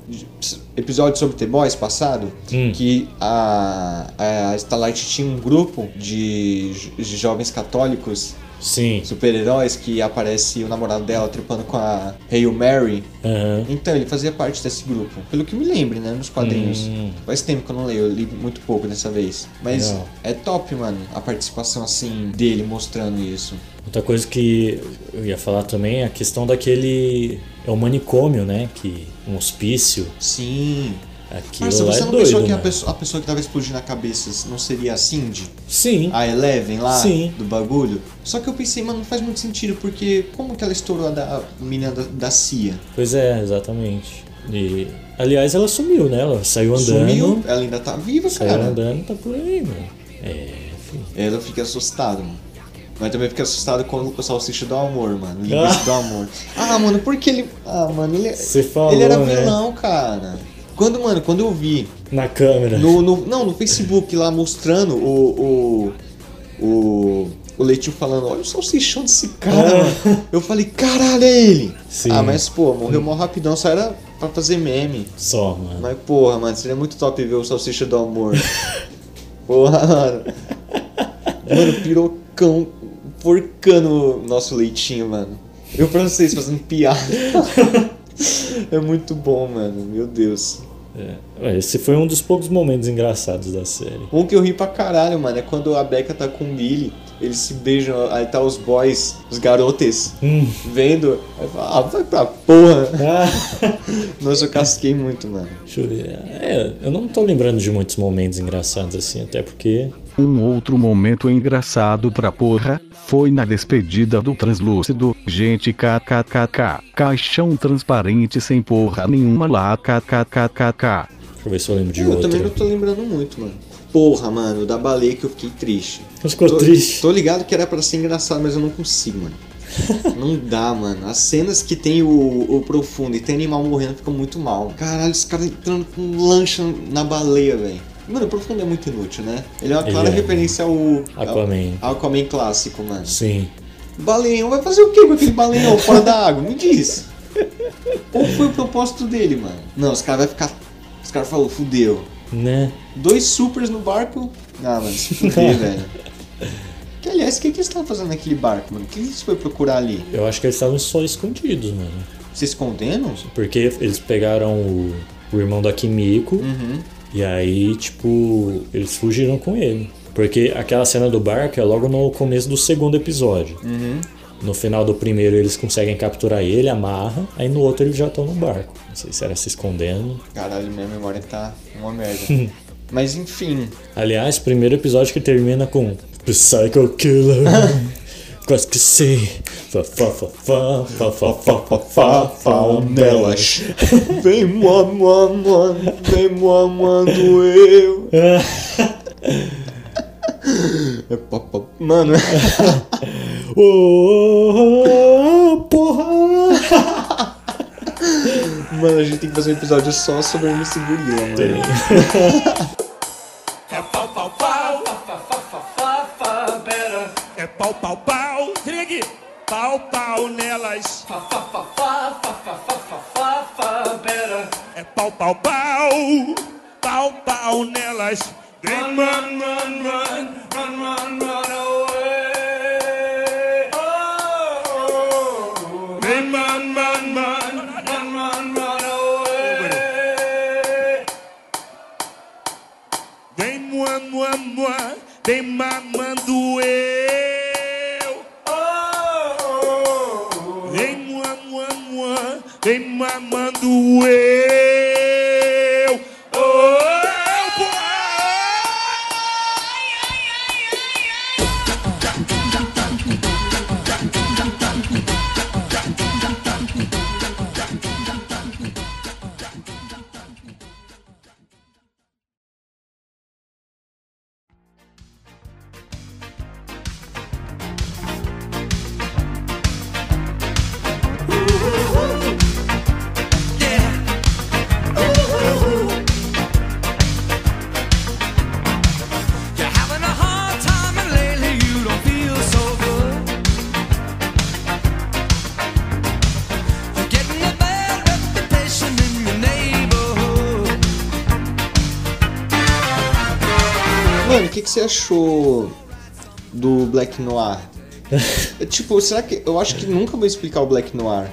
Episódio sobre The Boys passado? Hum. Que a, a Starlight tinha um grupo de, de jovens católicos Sim. super-heróis que aparece o namorado dela trepando com a Hail Mary. Aham. Então, ele fazia parte desse grupo. Pelo que me lembre, né, nos quadrinhos. Hum. Faz tempo que eu não leio, eu li muito pouco dessa vez. Mas Legal. é top, mano, a participação, assim, dele mostrando isso. Outra coisa que eu ia falar também é a questão daquele. É o manicômio, né? Que. Um hospício. Sim. Aquilo lá você é não doido, pensou que a mano. pessoa, a pessoa que tava explodindo a cabeça não seria a Cindy? Sim. A Eleven lá Sim. do bagulho? Só que eu pensei, mano, não faz muito sentido, porque como que ela estourou a, da, a menina da, da CIA? Pois é, exatamente. E, aliás, ela sumiu, né? Ela saiu andando. Sumiu, ela ainda tá viva, Saiu cara. andando, tá por aí, mano. É, enfim. Ela fica assustada, mano. Mas também fica assustado com o salsicha do amor, mano. O linguiça do amor. Ah, mano, porque ele. Ah, mano, ele. Você falou, ele era né? vilão, cara. Quando, mano, quando eu vi Na câmera. no, no- não, no Facebook lá mostrando o. o. o. O Leitinho falando, olha o salsichão desse cara, mano. Eu falei, caralho, é ele! Sim. Ah, mas pô, morreu mó rapidão, só era pra fazer meme. Só, mano. Mas porra, mano, seria muito top ver o salsicha do amor. porra, mano. Mano, pirocão porcando o nosso leitinho, mano. E o francês fazendo piada. é muito bom, mano. Meu Deus. É, Esse foi um dos poucos momentos engraçados da série. Um que eu ri pra caralho, mano, é quando a Becca tá com o Billy, eles se beijam, aí tá os boys, os garotes, Hum. vendo. Aí fala, ah, vai pra porra. Ah, Nossa, eu casquei muito, mano. deixa eu ver. É, eu não tô lembrando de muitos momentos engraçados assim, até porque. Um outro momento engraçado pra porra foi na despedida do translúcido. Gente, kkkk. Caixão transparente sem porra nenhuma lá, kkkk. Deixa eu ver se eu lembro de eu outro. também não tô lembrando muito, mano. Porra, mano, da baleia que eu fiquei triste. Ficou tô, triste. Tô ligado que era pra ser engraçado, mas eu não consigo, mano. não dá, mano. As cenas que tem o, o profundo e tem animal morrendo ficam muito mal. Caralho, os caras entrando com lancha na baleia, velho. Mano, o profundo é muito inútil, né? Ele é uma clara é. referência ao Aquaman. Ao, Aquaman clássico, mano. Sim. Baleião vai fazer o que com aquele baleião fora da água? Me diz. Qual foi o propósito dele, mano? Não, os caras vão ficar. Os caras falaram, fudeu. Né? Dois supers no barco. Ah, mano, se fuder, velho. Que, aliás, o que, que eles estavam fazendo naquele barco, mano? O que eles foi procurar ali? Eu acho que eles estavam só escondidos, mano. Se escondendo? Porque eles pegaram o, o irmão da Kimiko Uhum. E aí, tipo, eles fugiram com ele. Porque aquela cena do barco é logo no começo do segundo episódio. Uhum. No final do primeiro eles conseguem capturar ele, amarra, aí no outro eles já estão no barco. Não sei se era se escondendo. Caralho, minha memória tá uma merda. Mas enfim. Aliás, primeiro episódio que termina com Psycho Killer. Quase que sei. Fa fa fa fa fa fa fa fa fa fa Nelas. Vem, mua, mua, mua. Vem, mua, mua, doeu. É pá, pá. Mano, Ô, ô, ô, porra! mano, a gente tem que fazer um episódio só sobre MC Gorila, mano. É pau, pau, pau. Fa, fa, fa, fa, fa, better. É pau, pau, pau. Pau, pau nelas. Fa, fa, fa, fa, fa, fa, fa, fa, fa, fa. É pau, pau, pau. Pau, pau nelas. Run, run, run, run, run, run, run away. Oh, oh, oh. They run, run, run, run, run, run away. They moi, moi, moi. They mamando away. Vem mamando eu. Você achou do Black Noir? É, tipo, será que. Eu acho que nunca vou explicar o Black Noir.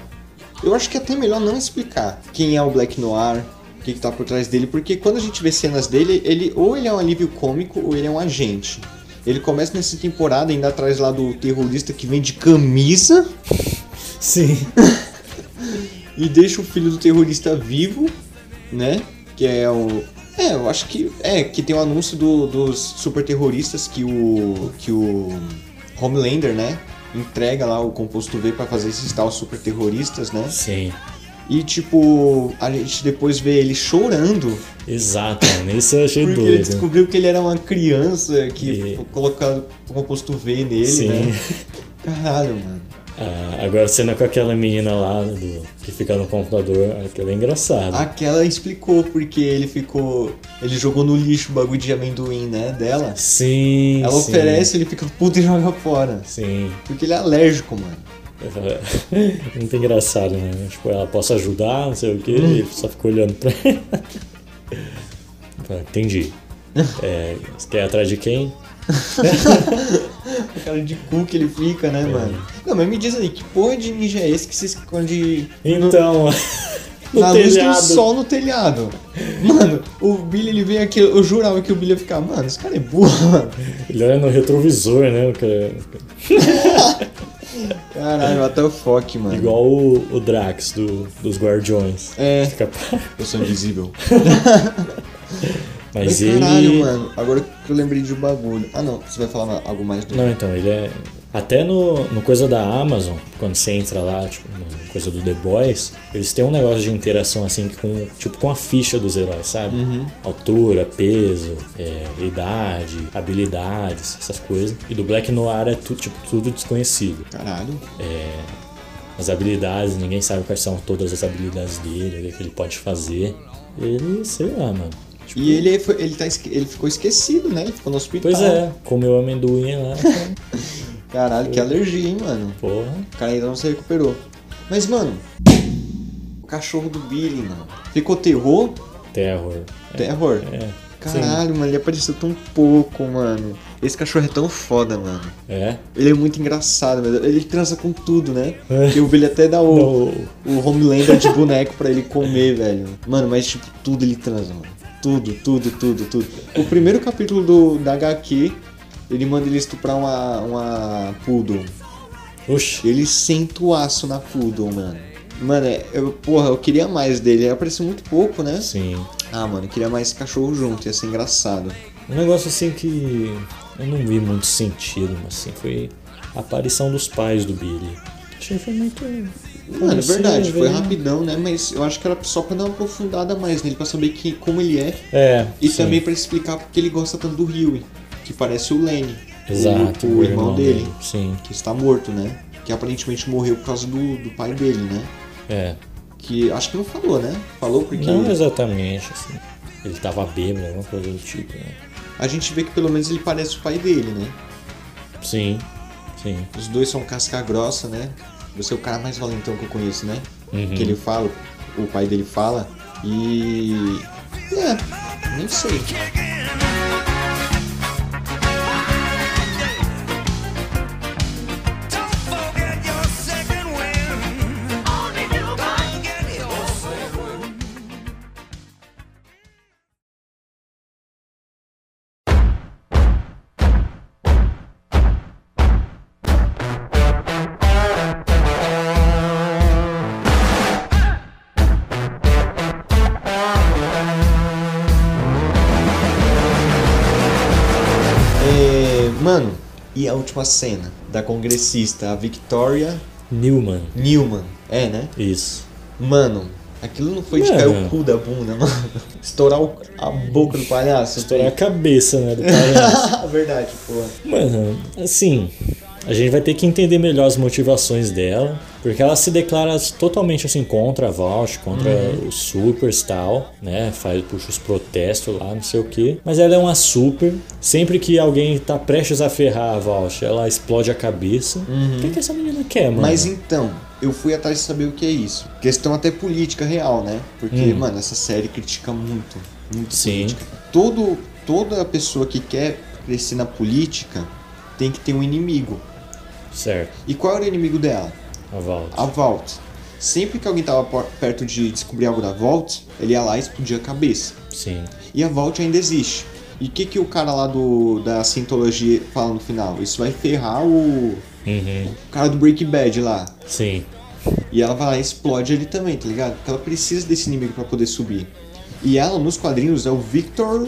Eu acho que é até melhor não explicar quem é o Black Noir, o que, que tá por trás dele, porque quando a gente vê cenas dele, ele ou ele é um alívio cômico ou ele é um agente. Ele começa nessa temporada ainda atrás lá do terrorista que vem de camisa Sim. e deixa o filho do terrorista vivo, né? Que é o. É, eu acho que. É, que tem o anúncio do- dos super terroristas que o. que o. Homelander, né? Entrega lá o composto V pra fazer esses tal super terroristas, né? Sim. E tipo, a gente depois vê ele chorando Exato. Isso eu achei porque ele doido. descobriu que ele era uma criança que E- foi colocado o composto V nele, Sim. né? Caralho, mano. Ah, agora a cena com aquela menina lá do, que fica no computador, aquela é engraçada. Aquela explicou porque ele ficou. Ele jogou no lixo o bagulho de amendoim, né? Dela. Sim. Ela sim, oferece, ele fica puto e joga fora. Sim. Porque ele é alérgico, mano. Muito engraçado, né? Tipo, ela posso ajudar, não sei o que, Hum. e só ficou olhando pra ela. Entendi. É, você quer ir atrás de quem? O cara de cu que ele fica, né, mano? Não, mas me diz aí, que porra de ninja é esse que se esconde Então, no na luz do telhado. sol no telhado? Mano, o Billy ele veio aqui, eu jurava que o Billy ia ficar, mano, esse cara é burro, mano. Ele olha no retrovisor, né? o cara- Caralho, até o foque, mano. Igual o, o Drax do, dos Guardiões. É, Fica- eu sou invisível. Mas Mas ele. caralho, mano, agora que eu lembrei de um bagulho. Ah, não, você vai falar algo mais do Não, então, ele é. Até no, no coisa da Amazon, quando você entra lá, tipo, no coisa do The Boys, eles têm um negócio de interação assim com, tipo, com a ficha dos heróis, sabe? Altura, peso, é, idade, habilidades, essas coisas. E do Black Noir é tu, tipo, tudo desconhecido. Caralho. As habilidades, ninguém sabe quais são todas as habilidades dele, o que ele pode fazer. Ele, sei lá, mano. Tipo, E ele, foi- ele, tá, ele ficou esquecido, né? Ele ficou no hospital. Pois é, comeu amendoim lá. Caralho, que alergia, hein, mano. Porra. O cara ainda não se recuperou. Mas, mano, o cachorro do Billy, mano. Ficou terror? Terror. Terror? É. Caralho, mano, ele apareceu tão pouco, mano. Esse cachorro é tão foda, mano. É. Ele é muito engraçado, velho. Ele transa com tudo, né? É. E o Billy até dá o, o Homelander de boneco pra ele comer, velho. Mano, mas tipo, tudo ele transa, mano. Tudo, tudo, tudo, tudo. O primeiro capítulo do, da HQ, ele manda ele estuprar uma, uma Poodle. Oxi. Ele senta o aço na Poodle, mano. Mano, é- eu, porra, eu queria mais dele. Ele apareceu muito pouco, né? Sim. Ah, mano, eu queria mais cachorro junto, ia ser engraçado. Um negócio assim que eu não vi muito sentido, mas assim, foi a aparição dos pais do Billy. Achei que foi muito. Mano, é verdade, foi rapidão, né? Mas eu acho que era só pra dar uma aprofundada mais nele, pra saber que, como ele é. É. E sim. também pra explicar porque ele gosta tanto do Huey, que parece o Lenny. Exato, O, o irmão dele, Sim. que está morto, né? Que aparentemente morreu por causa do, do pai dele, né? É. Que acho que não falou, né? Falou porque Não exatamente, assim. Ele tava bêbado, alguma coisa do tipo, né? a gente vê que pelo menos ele parece o pai dele, né? Sim. Sim. Os dois são casca grossa, né? Você é o cara mais valentão que eu conheço, né? Uhum. Que ele fala, o pai dele fala. E. É, nem sei. E a última cena da congressista, a Victoria Newman. Newman. É, né? Isso. Mano, aquilo não foi de Mano. cair o cu da bunda, mano. Estourar o- a boca do palhaço. Estourar a cabeça, né, do palhaço. Verdade, pô. Mano, assim, a gente vai ter que entender melhor as motivações dela, porque ela se declara totalmente assim contra a Vault, contra os supers e tal, né? Faz, puxa os protestos lá, não sei o que. Mas ela é uma super. Sempre que alguém tá prestes a ferrar a Vault, ela explode a cabeça. O que, que essa menina quer, mano? Mas então, eu fui atrás de saber o que é isso. Questão até política real, né? Porque, Hum. mano, essa série critica muito, muito Sim. política. Todo, toda pessoa que quer crescer na política tem que ter um inimigo. Certo, E qual era o inimigo dela? a Vault. A Vault. Sempre que alguém tava perto de descobrir algo da Vault, ele ia lá e explodia a cabeça. Sim. E a Vault ainda existe. E o que, que o cara lá do, da Scientology fala no final? Isso vai ferrar o, Uhum. o cara do Breaking Bad lá. Sim. E ela vai lá e explode ele também, tá ligado? Porque ela precisa desse inimigo pra poder subir. E ela, nos quadrinhos, é o Victor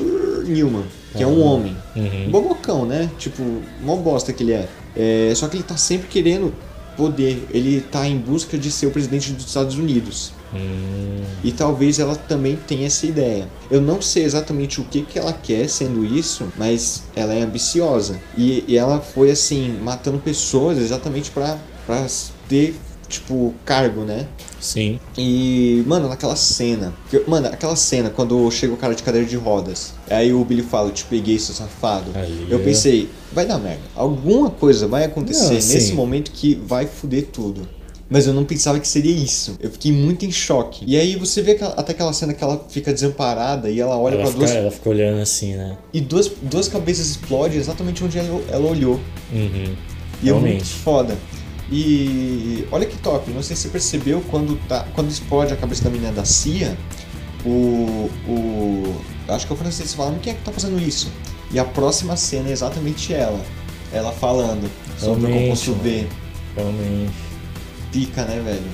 Newman, que é um homem. Uhum. Bobocão, né? Tipo, mó bosta que ele é. É. Só que ele tá sempre querendo poder. Ele tá em busca de ser o presidente dos Estados Unidos. Hum, E talvez ela também tenha essa ideia. Eu não sei exatamente o que, que ela quer sendo isso, mas ela é ambiciosa. E, e ela foi assim, matando pessoas exatamente pra ter, tipo, cargo, né? Sim. E, mano, naquela cena. que- Mano, aquela cena quando chega o cara de cadeira de rodas. Aí o Billy fala, te peguei, seu safado. Ali eu pensei, vai dar merda. Alguma coisa vai acontecer Não, nesse momento que vai foder tudo. Mas eu não pensava que seria isso. Eu fiquei muito em choque. E aí você vê aquela- até aquela cena que ela fica desamparada e ela olha fica, duas. ela fica olhando assim, né? E duas, duas cabeças explodem exatamente onde ela, ela olhou. Uhum. E é muito Realmente. foda. E olha que top, não sei se você percebeu quando, tá, quando explode a cabeça da menina da CIA, o. o acho que é o francês falando quem é que tá fazendo isso? E a próxima cena é exatamente ela. Ela falando sobre o Realmente, composto B. Realmente. Pica, né, velho?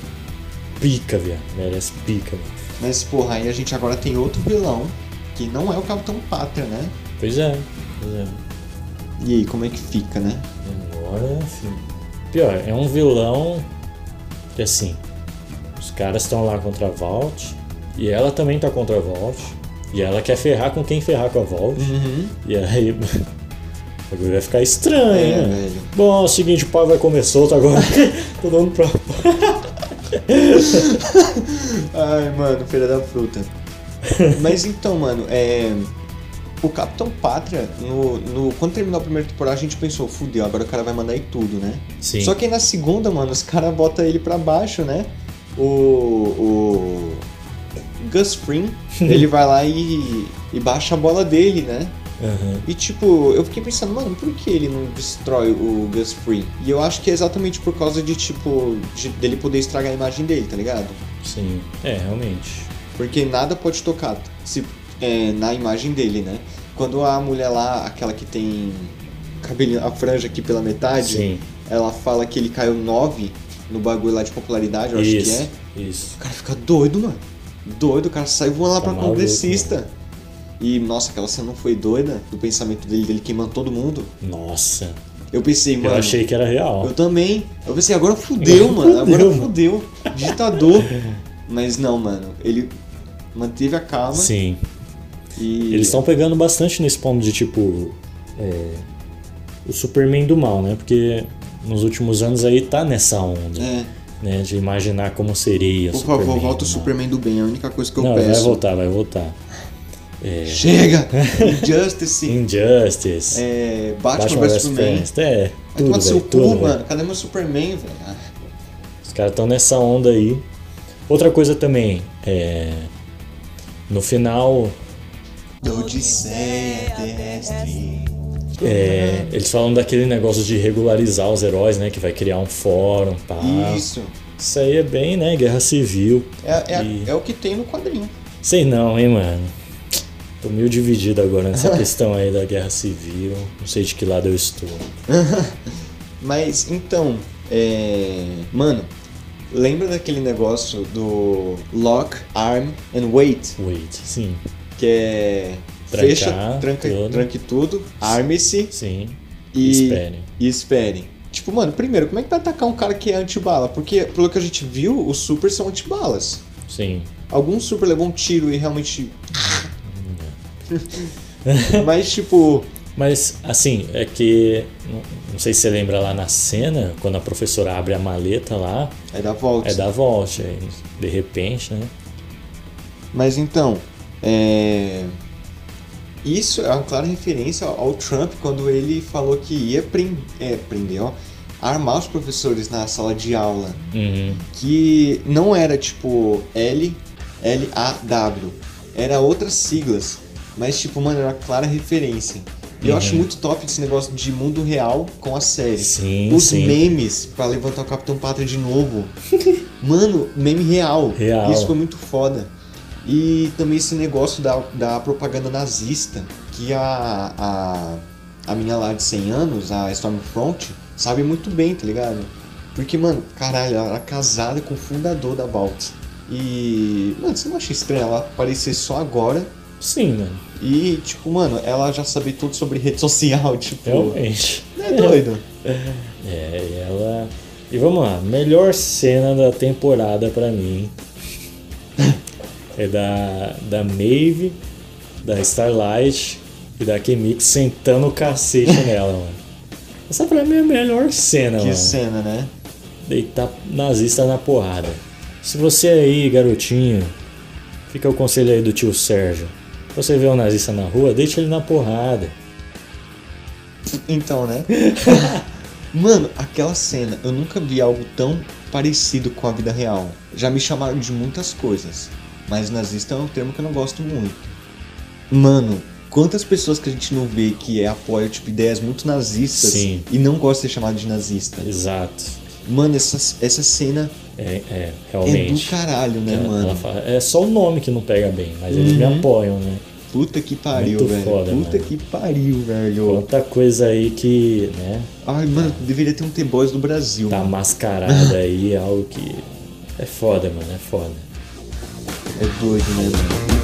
Pica, viado. Merece pica, mano. Mas, porra, aí a gente agora tem outro vilão, que não é o Capitão Pátria, né? Pois é. Pois é. E aí, como é que fica, né? Agora, filho. Pior, é um vilão que assim. Os caras estão lá contra a Vault. E ela também tá contra a Vault. E ela quer ferrar com quem ferrar com a Vault. E aí. Bagulho vai ficar estranho, É, né? velho. Bom, é o seguinte, o pau vai comer solto agora. Tô dando pra. Ai, mano, feira da fruta. Mas então, mano, é. O Capitão Pátria, no, no- quando terminou a primeira temporada, a gente pensou, fudeu, agora o cara vai mandar em tudo, né? Sim. Só que aí na segunda, mano, os caras botam ele pra baixo, né? O. O. Gus Fring, ele vai lá e, e baixa a bola dele, né? Aham. E tipo, eu fiquei pensando, mano, por que ele não destrói o Gus Fring? E eu acho que é exatamente por causa de, tipo, de- dele poder estragar a imagem dele, tá ligado? Sim. É, realmente. Porque nada pode tocar se, é, na imagem dele, né? Quando a mulher lá, aquela que tem cabelinho, a franja aqui pela metade, Sim. ela fala que ele caiu 9 no bagulho lá de popularidade, eu acho que Isso. é. Isso. O cara fica doido, mano. Doido, o cara sai voando lá Tá pra maluco, congressista. E, nossa, aquela cena não foi doida do pensamento dele, dele queimando todo mundo. Nossa. Eu pensei, mano. Eu achei que era real. Eu também. Eu pensei, agora fudeu, Agora mano. Agora fudeu, mano. fudeu. Ditador. Mas não, mano. Ele manteve a calma. Sim. E. Eles estão pegando bastante nesse ponto de tipo. é, o Superman do mal, né? Porque nos últimos anos aí tá nessa onda, É, né? De imaginar como seria o por favor, volta o. Superman do bem. É a única coisa que eu Não, peço. vai voltar, vai voltar. É, Chega! Injustice. Injustice. é, Batman, vs Superman. É, Vai tudo, tomar no seu cu, mano. Cadê meu Superman, velho? Ah, Os caras estão nessa onda aí. Outra coisa também, é. No final, Odisseia terrestre. é, eles falam daquele negócio de regularizar os heróis, né? Que vai criar um fórum, pá. Isso. Isso aí é bem, né? Guerra civil. É, é, E- é o que tem no quadrinho. Sei não, hein, mano. Tô meio dividido agora nessa questão aí da guerra civil. Não sei de que lado eu estou. Mas então, é. Mano, lembra daquele negócio do lock, arm and wait? Wait, sim. Que é. Trancar fecha, tranca, tudo. tranque tudo, arme-se Sim. E Esperem. E esperem. Tipo, mano, primeiro, como é que vai atacar um cara que é antibala? Porque, pelo que a gente viu, os supers são antibalas. Sim. Algum super levou um tiro e realmente. Mas, tipo. Mas, assim, é que. Não, sei se você lembra lá na cena, quando a professora abre a maleta lá, É da volta. é da volta. De repente, né? Mas então, é... isso é uma clara referência ao Trump quando ele falou que ia prender, é, prender ó, armar os professores na sala de aula. Uhum. Que não era tipo L, L, A, W. Era outras siglas. Mas, tipo, mano, era uma clara referência. E eu Uhum. acho muito top esse negócio de mundo real com a série. Sim, Os sim. memes pra levantar o Capitão Pátria de novo. Mano, meme real. Real. Isso foi muito foda. E também esse negócio da, da propaganda nazista, que a, a, a minha lá de 100 anos, a Stormfront, sabe muito bem, tá ligado? Porque, mano, caralho, ela era casada com o fundador da Vault. E, mano, você não acha estranho ela aparecer só agora? Sim, mano. E, tipo, mano, ela já sabe tudo sobre rede social, tipo. Realmente. Não é doido? É, e ela. E vamos lá, melhor cena da temporada pra mim é da, da Maeve, da Starlight e da Kimix sentando o cacete nela, mano. Essa pra mim é a melhor cena, Que mano. cena, né? Deitar nazista na porrada. Se você aí, garotinho, fica o conselho aí do tio Sérgio. Você vê um nazista na rua, deixa ele na porrada. Então, né? Mano, aquela cena, eu nunca vi algo tão parecido com a vida real. Já me chamaram de muitas coisas, mas nazista é um termo que eu não gosto muito. Mano, quantas pessoas que a gente não vê que é, apoia tipo, ideias muito nazistas Sim. e não gosta de ser chamado de nazista? Exato. Mano, essa, essa cena É, é é do realmente. caralho, né, Ela- mano? ela fala- é só o nome que não pega bem, mas eles me Uhum. apoiam, né? Puta que pariu, Muito velho. foda, Puta mano. que pariu, velho. Quanta coisa aí que, né, Ai, mano, deveria ter um T-Boys do Brasil. tá mano. mascarada aí, é algo que. É foda, mano, é foda. É doido, né, mano?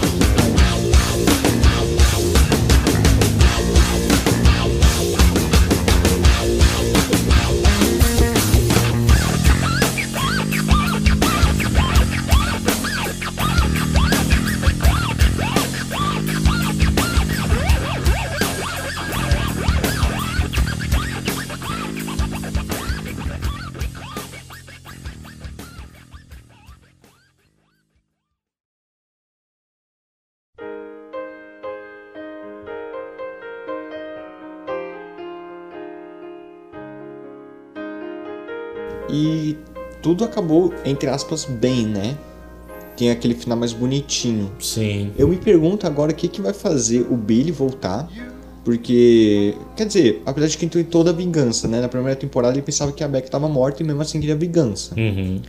Tudo acabou, entre aspas, bem, né? Tem aquele final mais bonitinho. Sim. Eu me pergunto agora o que, que vai fazer o Billy voltar. Porque, quer dizer, apesar de que entrou em toda a vingança, né? Na primeira temporada ele pensava que a Beck estava morta e mesmo assim queria vingança. Uhum.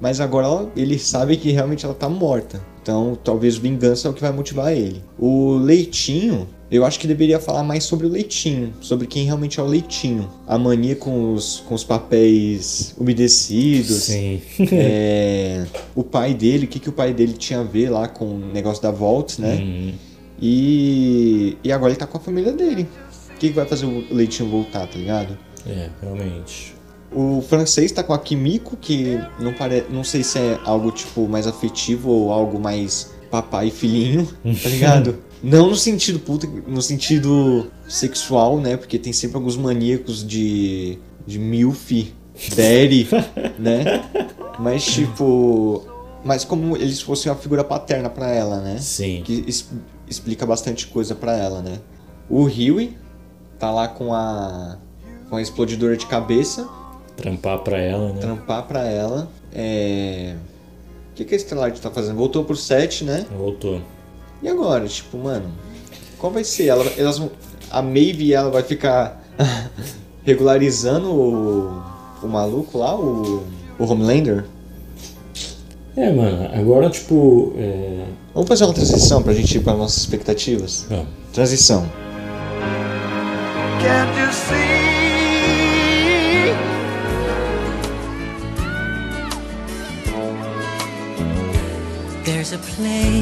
Mas agora ele sabe que realmente ela tá morta. Então talvez vingança é o que vai motivar ele. O Leitinho, eu acho que deveria falar mais sobre o Leitinho. Sobre quem realmente é o Leitinho. A mania com os, com os papéis umedecidos. Sim. É, o pai dele, o que, que o pai dele tinha a ver lá com o negócio da Vault, né? Uhum. E, e agora ele tá com a família dele. O que, que vai fazer o Leitinho voltar, tá ligado? É, realmente. O francês tá com a Kimiko, que não, pare... não sei se é algo tipo mais afetivo ou algo mais papai e filhinho, tá ligado? não no sentido puta, no sentido sexual, né? Porque tem sempre alguns maníacos de. de milf, daddy, né? Mas tipo. Mas como eles fossem uma figura paterna pra ela, né? Sim. que es- explica bastante coisa pra ela, né? O Huey tá lá com a com a explodidora de cabeça, Trampar pra ela, né? trampar pra ela. É... O que, que a Starlight tá fazendo? Voltou pro set, né? Voltou. E agora? Tipo, mano, qual vai ser? Ela, elas vão, a Maeve e ela vai ficar regularizando o, o maluco lá, o, o Homelander? É, mano, agora, tipo. É... Vamos fazer uma transição pra gente ir para nossas expectativas? Vamos. Transição. Can't you see?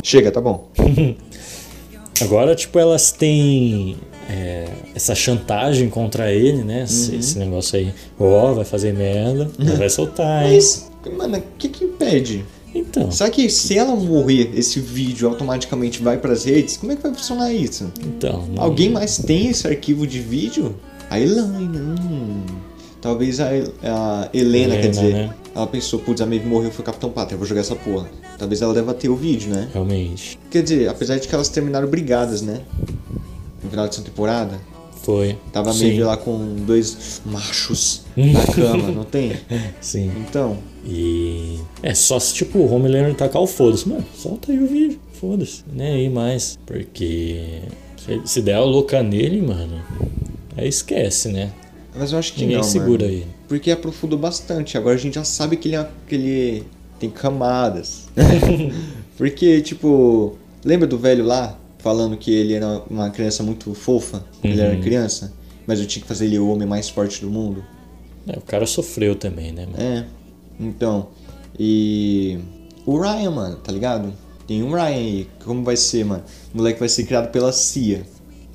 Chega, tá bom. Agora, tipo, elas têm é, essa chantagem contra ele, né? Esse, esse negócio aí. Ó, vai fazer merda, mas vai soltar, hein? Mas, mano, o que que impede? Então, Será que se ela morrer, esse vídeo automaticamente vai pras redes? Como é que vai funcionar isso? então. não- Alguém mais tem esse arquivo de vídeo? A Elaine, hum. Talvez a, a Helena, quer Helena, dizer, né? ela pensou, putz, a Maeve morreu, foi Capitão Pátria, eu vou jogar essa porra. Talvez ela deva ter o vídeo, né? Realmente. Quer dizer, apesar de que elas terminaram brigadas, né? No final dessa temporada. Foi. Tava Sim. Maeve lá com dois machos na cama, não tem? Sim. Então, E. É só se tipo o Homelander tacar o foda-se. Mano, solta aí o vídeo. Foda-se. Nem aí mais. Porque. Se, se der a louca nele, mano. Aí esquece, né? Mas eu acho que Ninguém não, segura mano. ele. Porque aprofundou bastante. Agora a gente já sabe que ele, é, que ele tem camadas. Porque, tipo, lembra do velho lá falando que ele era uma criança muito fofa? Ele era Uhum. criança, mas eu tinha que fazer ele o homem mais forte do mundo. É, o cara sofreu também, né, mano? É. Então, e o Ryan, mano, tá ligado? Tem um Ryan aí. Como vai ser, mano? O moleque vai ser criado pela CIA.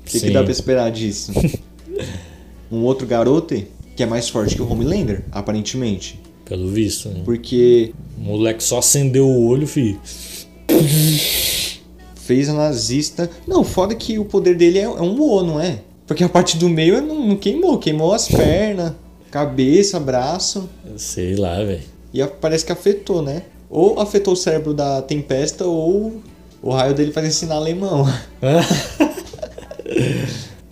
O que, que dá pra esperar disso? um outro garoto que é mais forte que o Homelander, aparentemente. Pelo visto, né? Porque O moleque só acendeu o olho, fi. fez a nazista. Não, foda que o poder dele é, é um O, não é? Porque a parte do meio não, não queimou, queimou as pernas, cabeça, braço. Sei lá, velho. E parece que afetou, né? Ou afetou o cérebro da Tempesta, ou o raio dele faz ensinar alemão.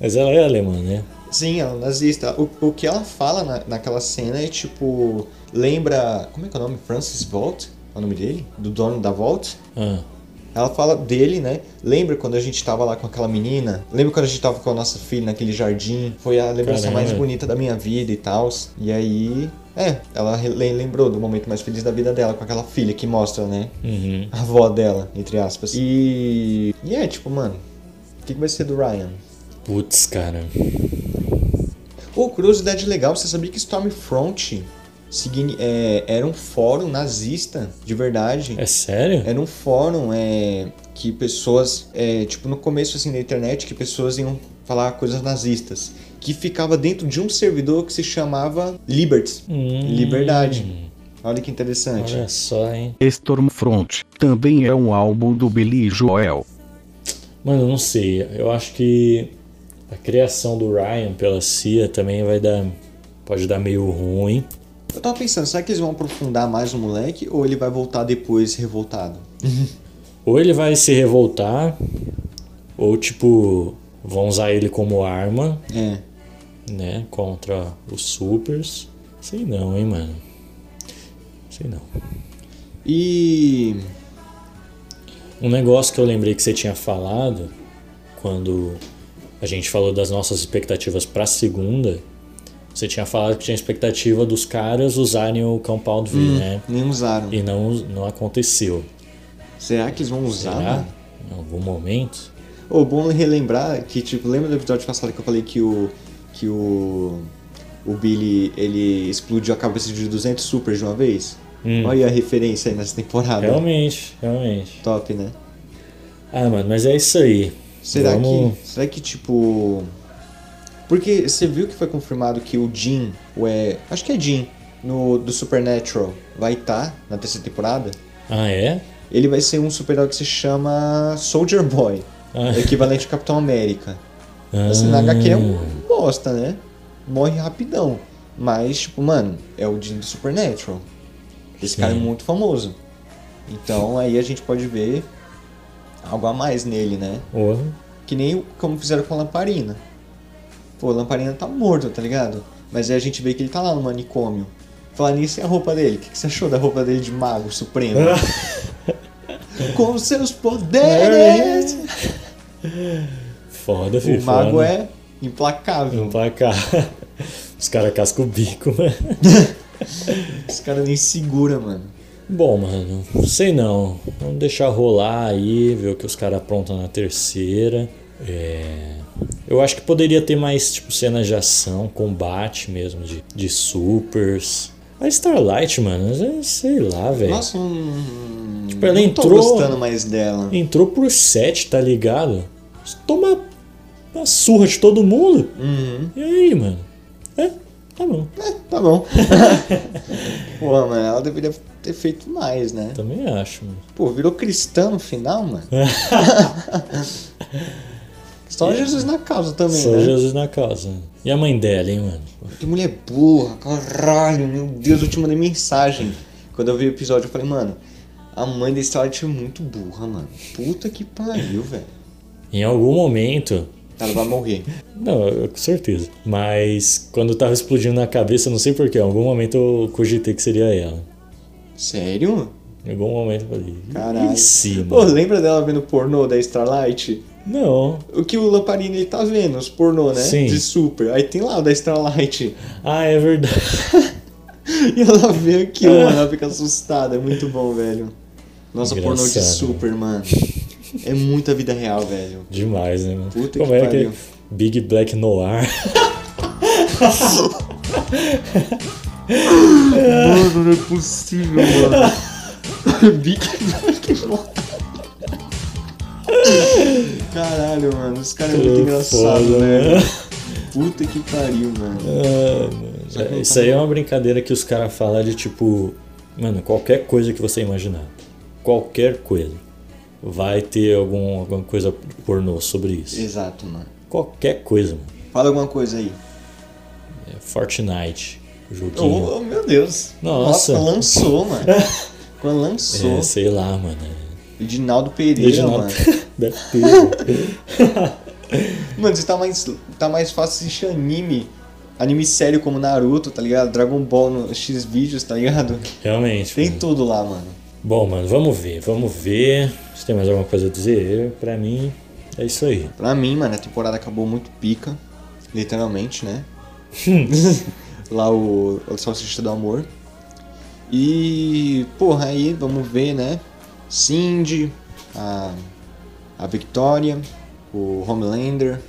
Mas ela é alemã, né? Sim, ela é nazista. O, o que ela fala na, naquela cena é tipo. Lembra. Como é que é o nome? Francis Volt? É o nome dele? Do dono da Volt? Ah, Ela fala dele, né? Lembra quando a gente tava lá com aquela menina? Lembra quando a gente tava com a nossa filha naquele jardim? Foi a lembrança Caramba. mais bonita da minha vida e tal. E aí. É, ela lembrou do momento mais feliz da vida dela com aquela filha que mostra, né? uhum. A avó dela, entre aspas. E. E é, tipo, mano. O que, que vai ser do Ryan? Putz, cara. Ô, curiosidade legal, você sabia que Stormfront é, era um fórum nazista, de verdade? É sério? Era um fórum é, que pessoas, é, tipo no começo assim da internet, que pessoas iam falar coisas nazistas, que ficava dentro de um servidor que se chamava Liberty, Hum. Liberdade. Olha que interessante. Olha só, hein? Stormfront também é um álbum do Billy Joel. Mano, eu não sei. Eu acho que a criação do Ryan pela CIA também vai dar. Pode dar meio ruim. Eu tava pensando, será que eles vão aprofundar mais o moleque ou ele vai voltar depois revoltado? Ou ele vai se revoltar, ou tipo, vão usar ele como arma, É. né? Contra os supers. Sei não, hein, mano. Sei não. E. Um negócio que eu lembrei que você tinha falado quando a gente falou das nossas expectativas pra segunda. Você tinha falado que tinha expectativa dos caras usarem o Compound V, né? Nem usaram. E não, não aconteceu. Será que eles vão usar? Será? Em algum momento? Ô, bom relembrar que, tipo, lembra do episódio passado que eu falei que o. que o. O Billy, ele explodiu a cabeça de 200 supers de uma vez? Hum. Olha a referência aí nessa temporada. Realmente, realmente. Top, né? Ah, mano, mas é isso aí. Será Vamos- que. Será que, tipo. Porque você viu que foi confirmado que o Jim, o é. Acho que é Jim, no, do Supernatural, vai estar na terceira temporada? Ah, é? Ele vai ser um super-herói que se chama Soldier Boy. Ah. equivalente ao Capitão América. Assim, na HQ é um bosta, né? Morre rapidão. Mas, tipo, mano, é o Jim do Supernatural. Esse Sim. cara é muito famoso. Então aí a gente pode ver algo a mais nele, né? Porra. Que nem como fizeram com a Lamparina. Pô, a Lamparina tá morto, tá ligado? Mas aí a gente vê que ele tá lá no manicômio. Falar nisso e a roupa dele. O que que você achou da roupa dele de mago supremo? com seus poderes! Foda, filho. o mago foda. é implacável. Emplacar. Os caras cascam o bico, mano. Esse cara nem segura, mano. Bom, mano, sei não. Vamos deixar rolar aí, ver o que os caras aprontam na terceira. É, Eu acho que poderia ter mais, tipo, cenas de ação, combate mesmo, de, de supers. A Starlight, mano, é- sei lá, velho. Nossa, não. Tipo, ela não tô entrou- gostando mais dela. Entrou por 7, tá ligado? Toma. uma surra de todo mundo. Uhum. E aí, mano? É, tá bom. É, tá bom. Pô, mano, ela deveria ter feito mais, né? Também acho, mano. Pô, virou cristã no final, mano. Só Jesus na causa também, Só né? Jesus na causa. E a mãe dela, hein, mano? Que mulher burra, caralho, meu Deus, eu te mandei mensagem. Quando eu vi o episódio, eu falei, mano, a mãe da Starlight é muito burra, mano. Puta que pariu, velho. Em algum momento. Ela vai morrer. Não, com certeza. Mas quando tava explodindo na cabeça, não sei porquê, em algum momento eu cogitei que seria ela. Sério? Em algum momento eu falei. Caralho. "Ih, sim, Pô, mano." lembra dela vendo pornô da Starlight? Não. O que o Lamparino ele tá vendo, os pornô, né? Sim. De super. Aí tem lá o da Starlight. Ah, é verdade. E ela vê aquilo, mano, ela fica assustada. É muito bom, velho. Nossa, pornô de Engraçado. super, mano. É muita vida real, velho. Demais, né, mano? Puta Como que é pariu. que Big Black Noir. Mano, não é possível, mano. Big Caralho, mano. Esse cara é muito engraçado, foda, mano. Puta que pariu, mano. Ah, mano. Isso aí é uma brincadeira que os caras falam de tipo. Mano, qualquer coisa que você imaginar. Qualquer coisa. Vai ter algum, alguma coisa pornô sobre isso. Exato, mano. Qualquer coisa, mano. Fala alguma coisa aí. É Fortnite. O joguinho. Oh, meu Deus. Nossa. lançou, mano. Quando lançou. É, sei lá, mano. Edinaldo Pereira, Reginaldo- mano. Deve ter. Mano, você tá mais, tá mais fácil assistir anime. Anime sério como Naruto, tá ligado? Dragon Ball no X vídeos, tá ligado? Realmente. Tem mano. tudo lá, mano. Bom, mano, vamos ver. Vamos ver. Se tem mais alguma coisa a dizer, pra mim, é isso aí. Pra mim, mano, a temporada acabou muito pica. Literalmente, né? lá o, o Salsicha do Amor. E, porra, aí vamos ver, né? Cindy, a, a Victoria, o Homelander.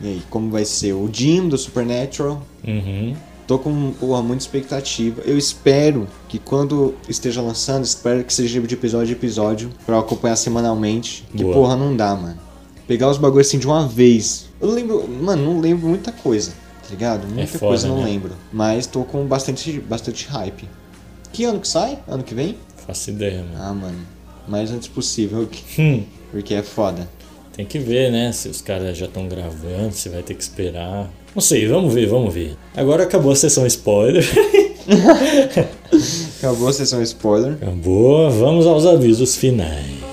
E aí, como vai ser? O Jim do Supernatural. Uhum. Tô com porra, muita expectativa. Eu espero que quando esteja lançando, espero que seja de episódio em episódio, pra eu acompanhar semanalmente. Que Boa. porra, não dá, mano. Pegar os bagulhos assim de uma vez. Eu lembro, mano, não lembro muita coisa, tá ligado? Muita foda, coisa não né? lembro. Mas tô com bastante, bastante hype. Que ano que sai? Ano que vem? Faço ideia, mano. Ah, mano. Mais antes possível, Hum. porque é foda. Tem que ver, né? Se os caras já estão gravando, se vai ter que esperar. Não sei, vamos ver, vamos ver. Agora acabou a sessão spoiler. Acabou a sessão spoiler. Acabou, vamos aos avisos finais.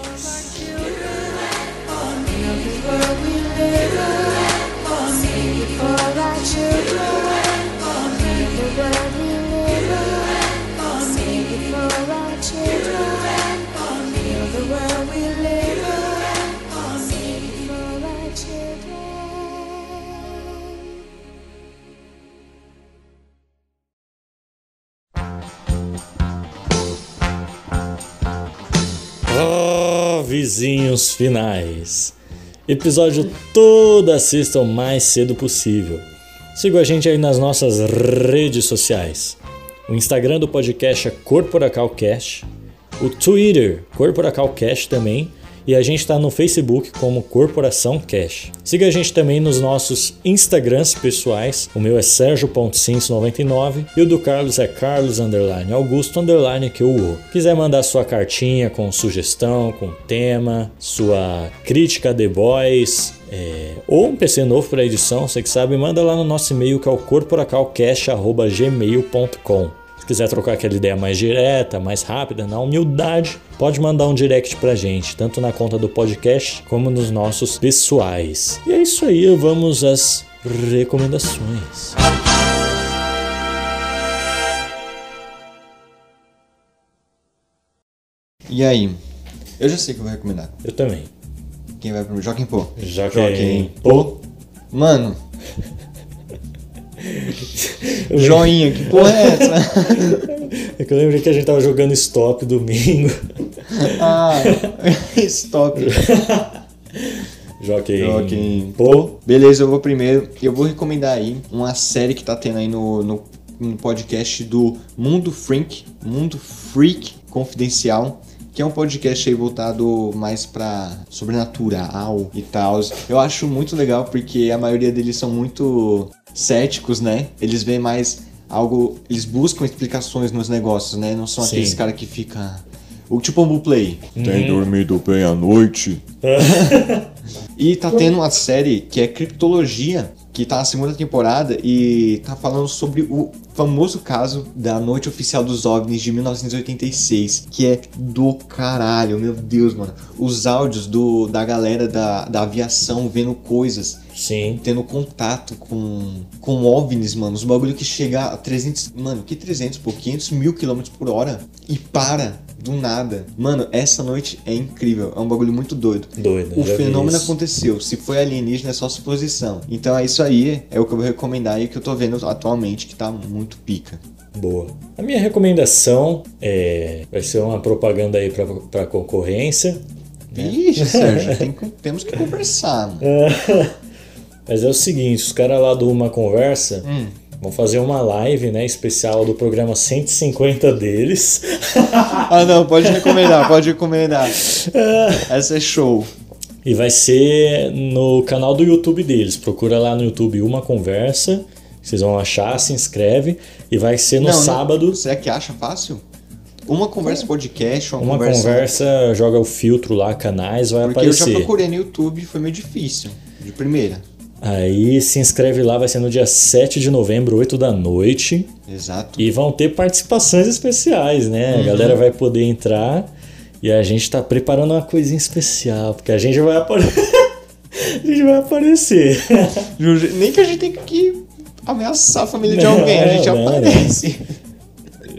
Vizinhos finais. Episódio toda sexta o mais cedo possível. Siga a gente aí nas nossas redes sociais. O Instagram do podcast é CorporacalCast. O Twitter, CorporacalCast também. E a gente está no Facebook como Corporação Cash. Siga a gente também nos nossos Instagrams pessoais. O meu é Sérgio.cins99 e o do Carlos é Carlos underline Augusto underline que Quiser mandar sua cartinha com sugestão, com tema, sua crítica a The Boys, é, ou um PC novo para edição, você que sabe, manda lá no nosso e-mail que é o corporacalcast.gmail.com. Se quiser trocar aquela ideia mais direta, mais rápida, na humildade, pode mandar um direct pra gente, tanto na conta do podcast como nos nossos pessoais. E é isso aí, vamos às recomendações. E aí? Eu já sei o que eu vou recomendar. Eu também. Quem vai primeiro? Joaquim Pô. Joaquim Pô. Mano. Joinha, que porra é essa? É que eu lembrei que a gente tava jogando stop domingo. ah, stop. Joaquim. Joaquim Pô. Beleza, eu vou primeiro. Eu vou recomendar aí uma série que tá tendo aí no, no, no podcast do Mundo Freak, Mundo Freak Confidencial, que é um podcast aí voltado mais pra sobrenatural e tal. Eu acho muito legal porque a maioria deles são muito céticos, né? Eles veem mais algo, eles buscam explicações nos negócios, né? Não são Sim. aqueles caras que fica o tipo Bumble Play. Tem dormido bem à noite? E tá tendo uma série que é Criptologia, que tá na segunda temporada e tá falando sobre o famoso caso da Noite Oficial dos OVNIs de 1986, que é do caralho, meu Deus, mano. Os áudios do, da galera da, da aviação vendo coisas, Sim. tendo contato com, com OVNIs, mano. Os bagulho que chega a 300, mano, que 300, pô, 500 mil quilômetros por hora e para do nada. Mano, essa noite é incrível, é um bagulho muito doido. Doido. O fenômeno aconteceu. Se foi alienígena, é só suposição. Então é isso aí, é o que eu vou recomendar e que eu tô vendo atualmente, que tá muito pica. Boa. A minha recomendação é, vai ser uma propaganda aí pra, pra concorrência. Vixe, Sérgio, tem que- temos que conversar, mano. Mas é o seguinte, os caras lá do Uma Conversa Hum. Vão fazer uma live, né, especial do programa 150 deles. Ah, não, pode recomendar, pode recomendar. Essa é show. E vai ser no canal do YouTube deles. Procura lá no YouTube Uma Conversa. Vocês vão achar, se inscreve. E vai ser no Não, não- sábado. Será que acha fácil? Uma conversa podcast, uma, Uma conversa. conversa, joga o filtro lá, canais, vai Porque eu já aparecer. procurei no YouTube foi meio difícil. De primeira. Aí se inscreve lá, vai ser no dia 7 de novembro, 8 da noite. Exato. E vão ter participações especiais, né? A galera vai poder entrar e a gente tá preparando uma coisinha especial, porque a gente vai aparecer. a gente vai aparecer. Nem que a gente tenha que ameaçar a família de Não, alguém, a gente não, não. aparece.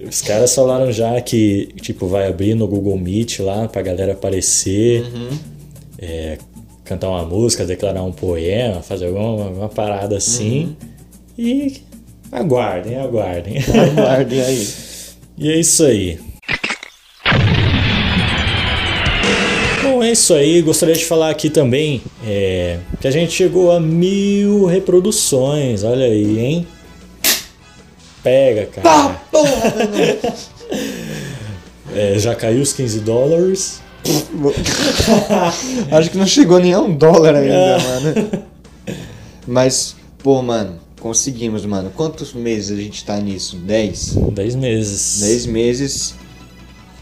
Os caras falaram já que, tipo, vai abrir no Google Meet lá pra galera aparecer, é, cantar uma música, declarar um poema, fazer alguma uma parada assim. E aguardem, aguardem. Guardem aí. E é isso aí. Bom, é isso aí. Gostaria de falar aqui também é, que a gente chegou a mil reproduções. Olha aí, hein? Pega, cara. É, já caiu os 15 dólares. Acho que não chegou nem a um dólar ainda, mano. Mas, pô, mano, conseguimos, mano. Quantos meses a gente tá nisso? 10? 10 meses. 10 meses.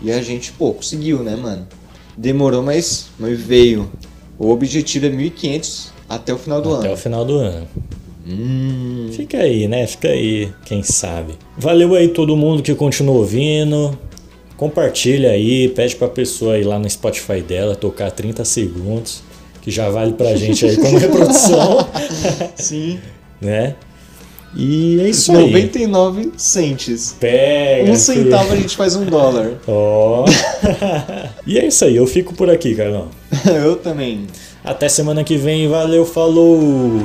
E a gente, pô, conseguiu, né, mano? Demorou, mas, mas veio. O objetivo é 1.500 até o final do Até o ano. final do ano. Hum, Fica aí, né? Fica aí, quem sabe. Valeu aí todo mundo que continua ouvindo. Compartilha aí, pede pra pessoa ir lá no Spotify dela tocar 30 segundos, que já vale pra gente aí como reprodução, sim. né? E é isso aí. 99 centes. Pega. Um centavo a gente faz um dólar. Ó. e é isso aí, eu fico por aqui, Carlão. Eu também. Até semana que vem, valeu, falou!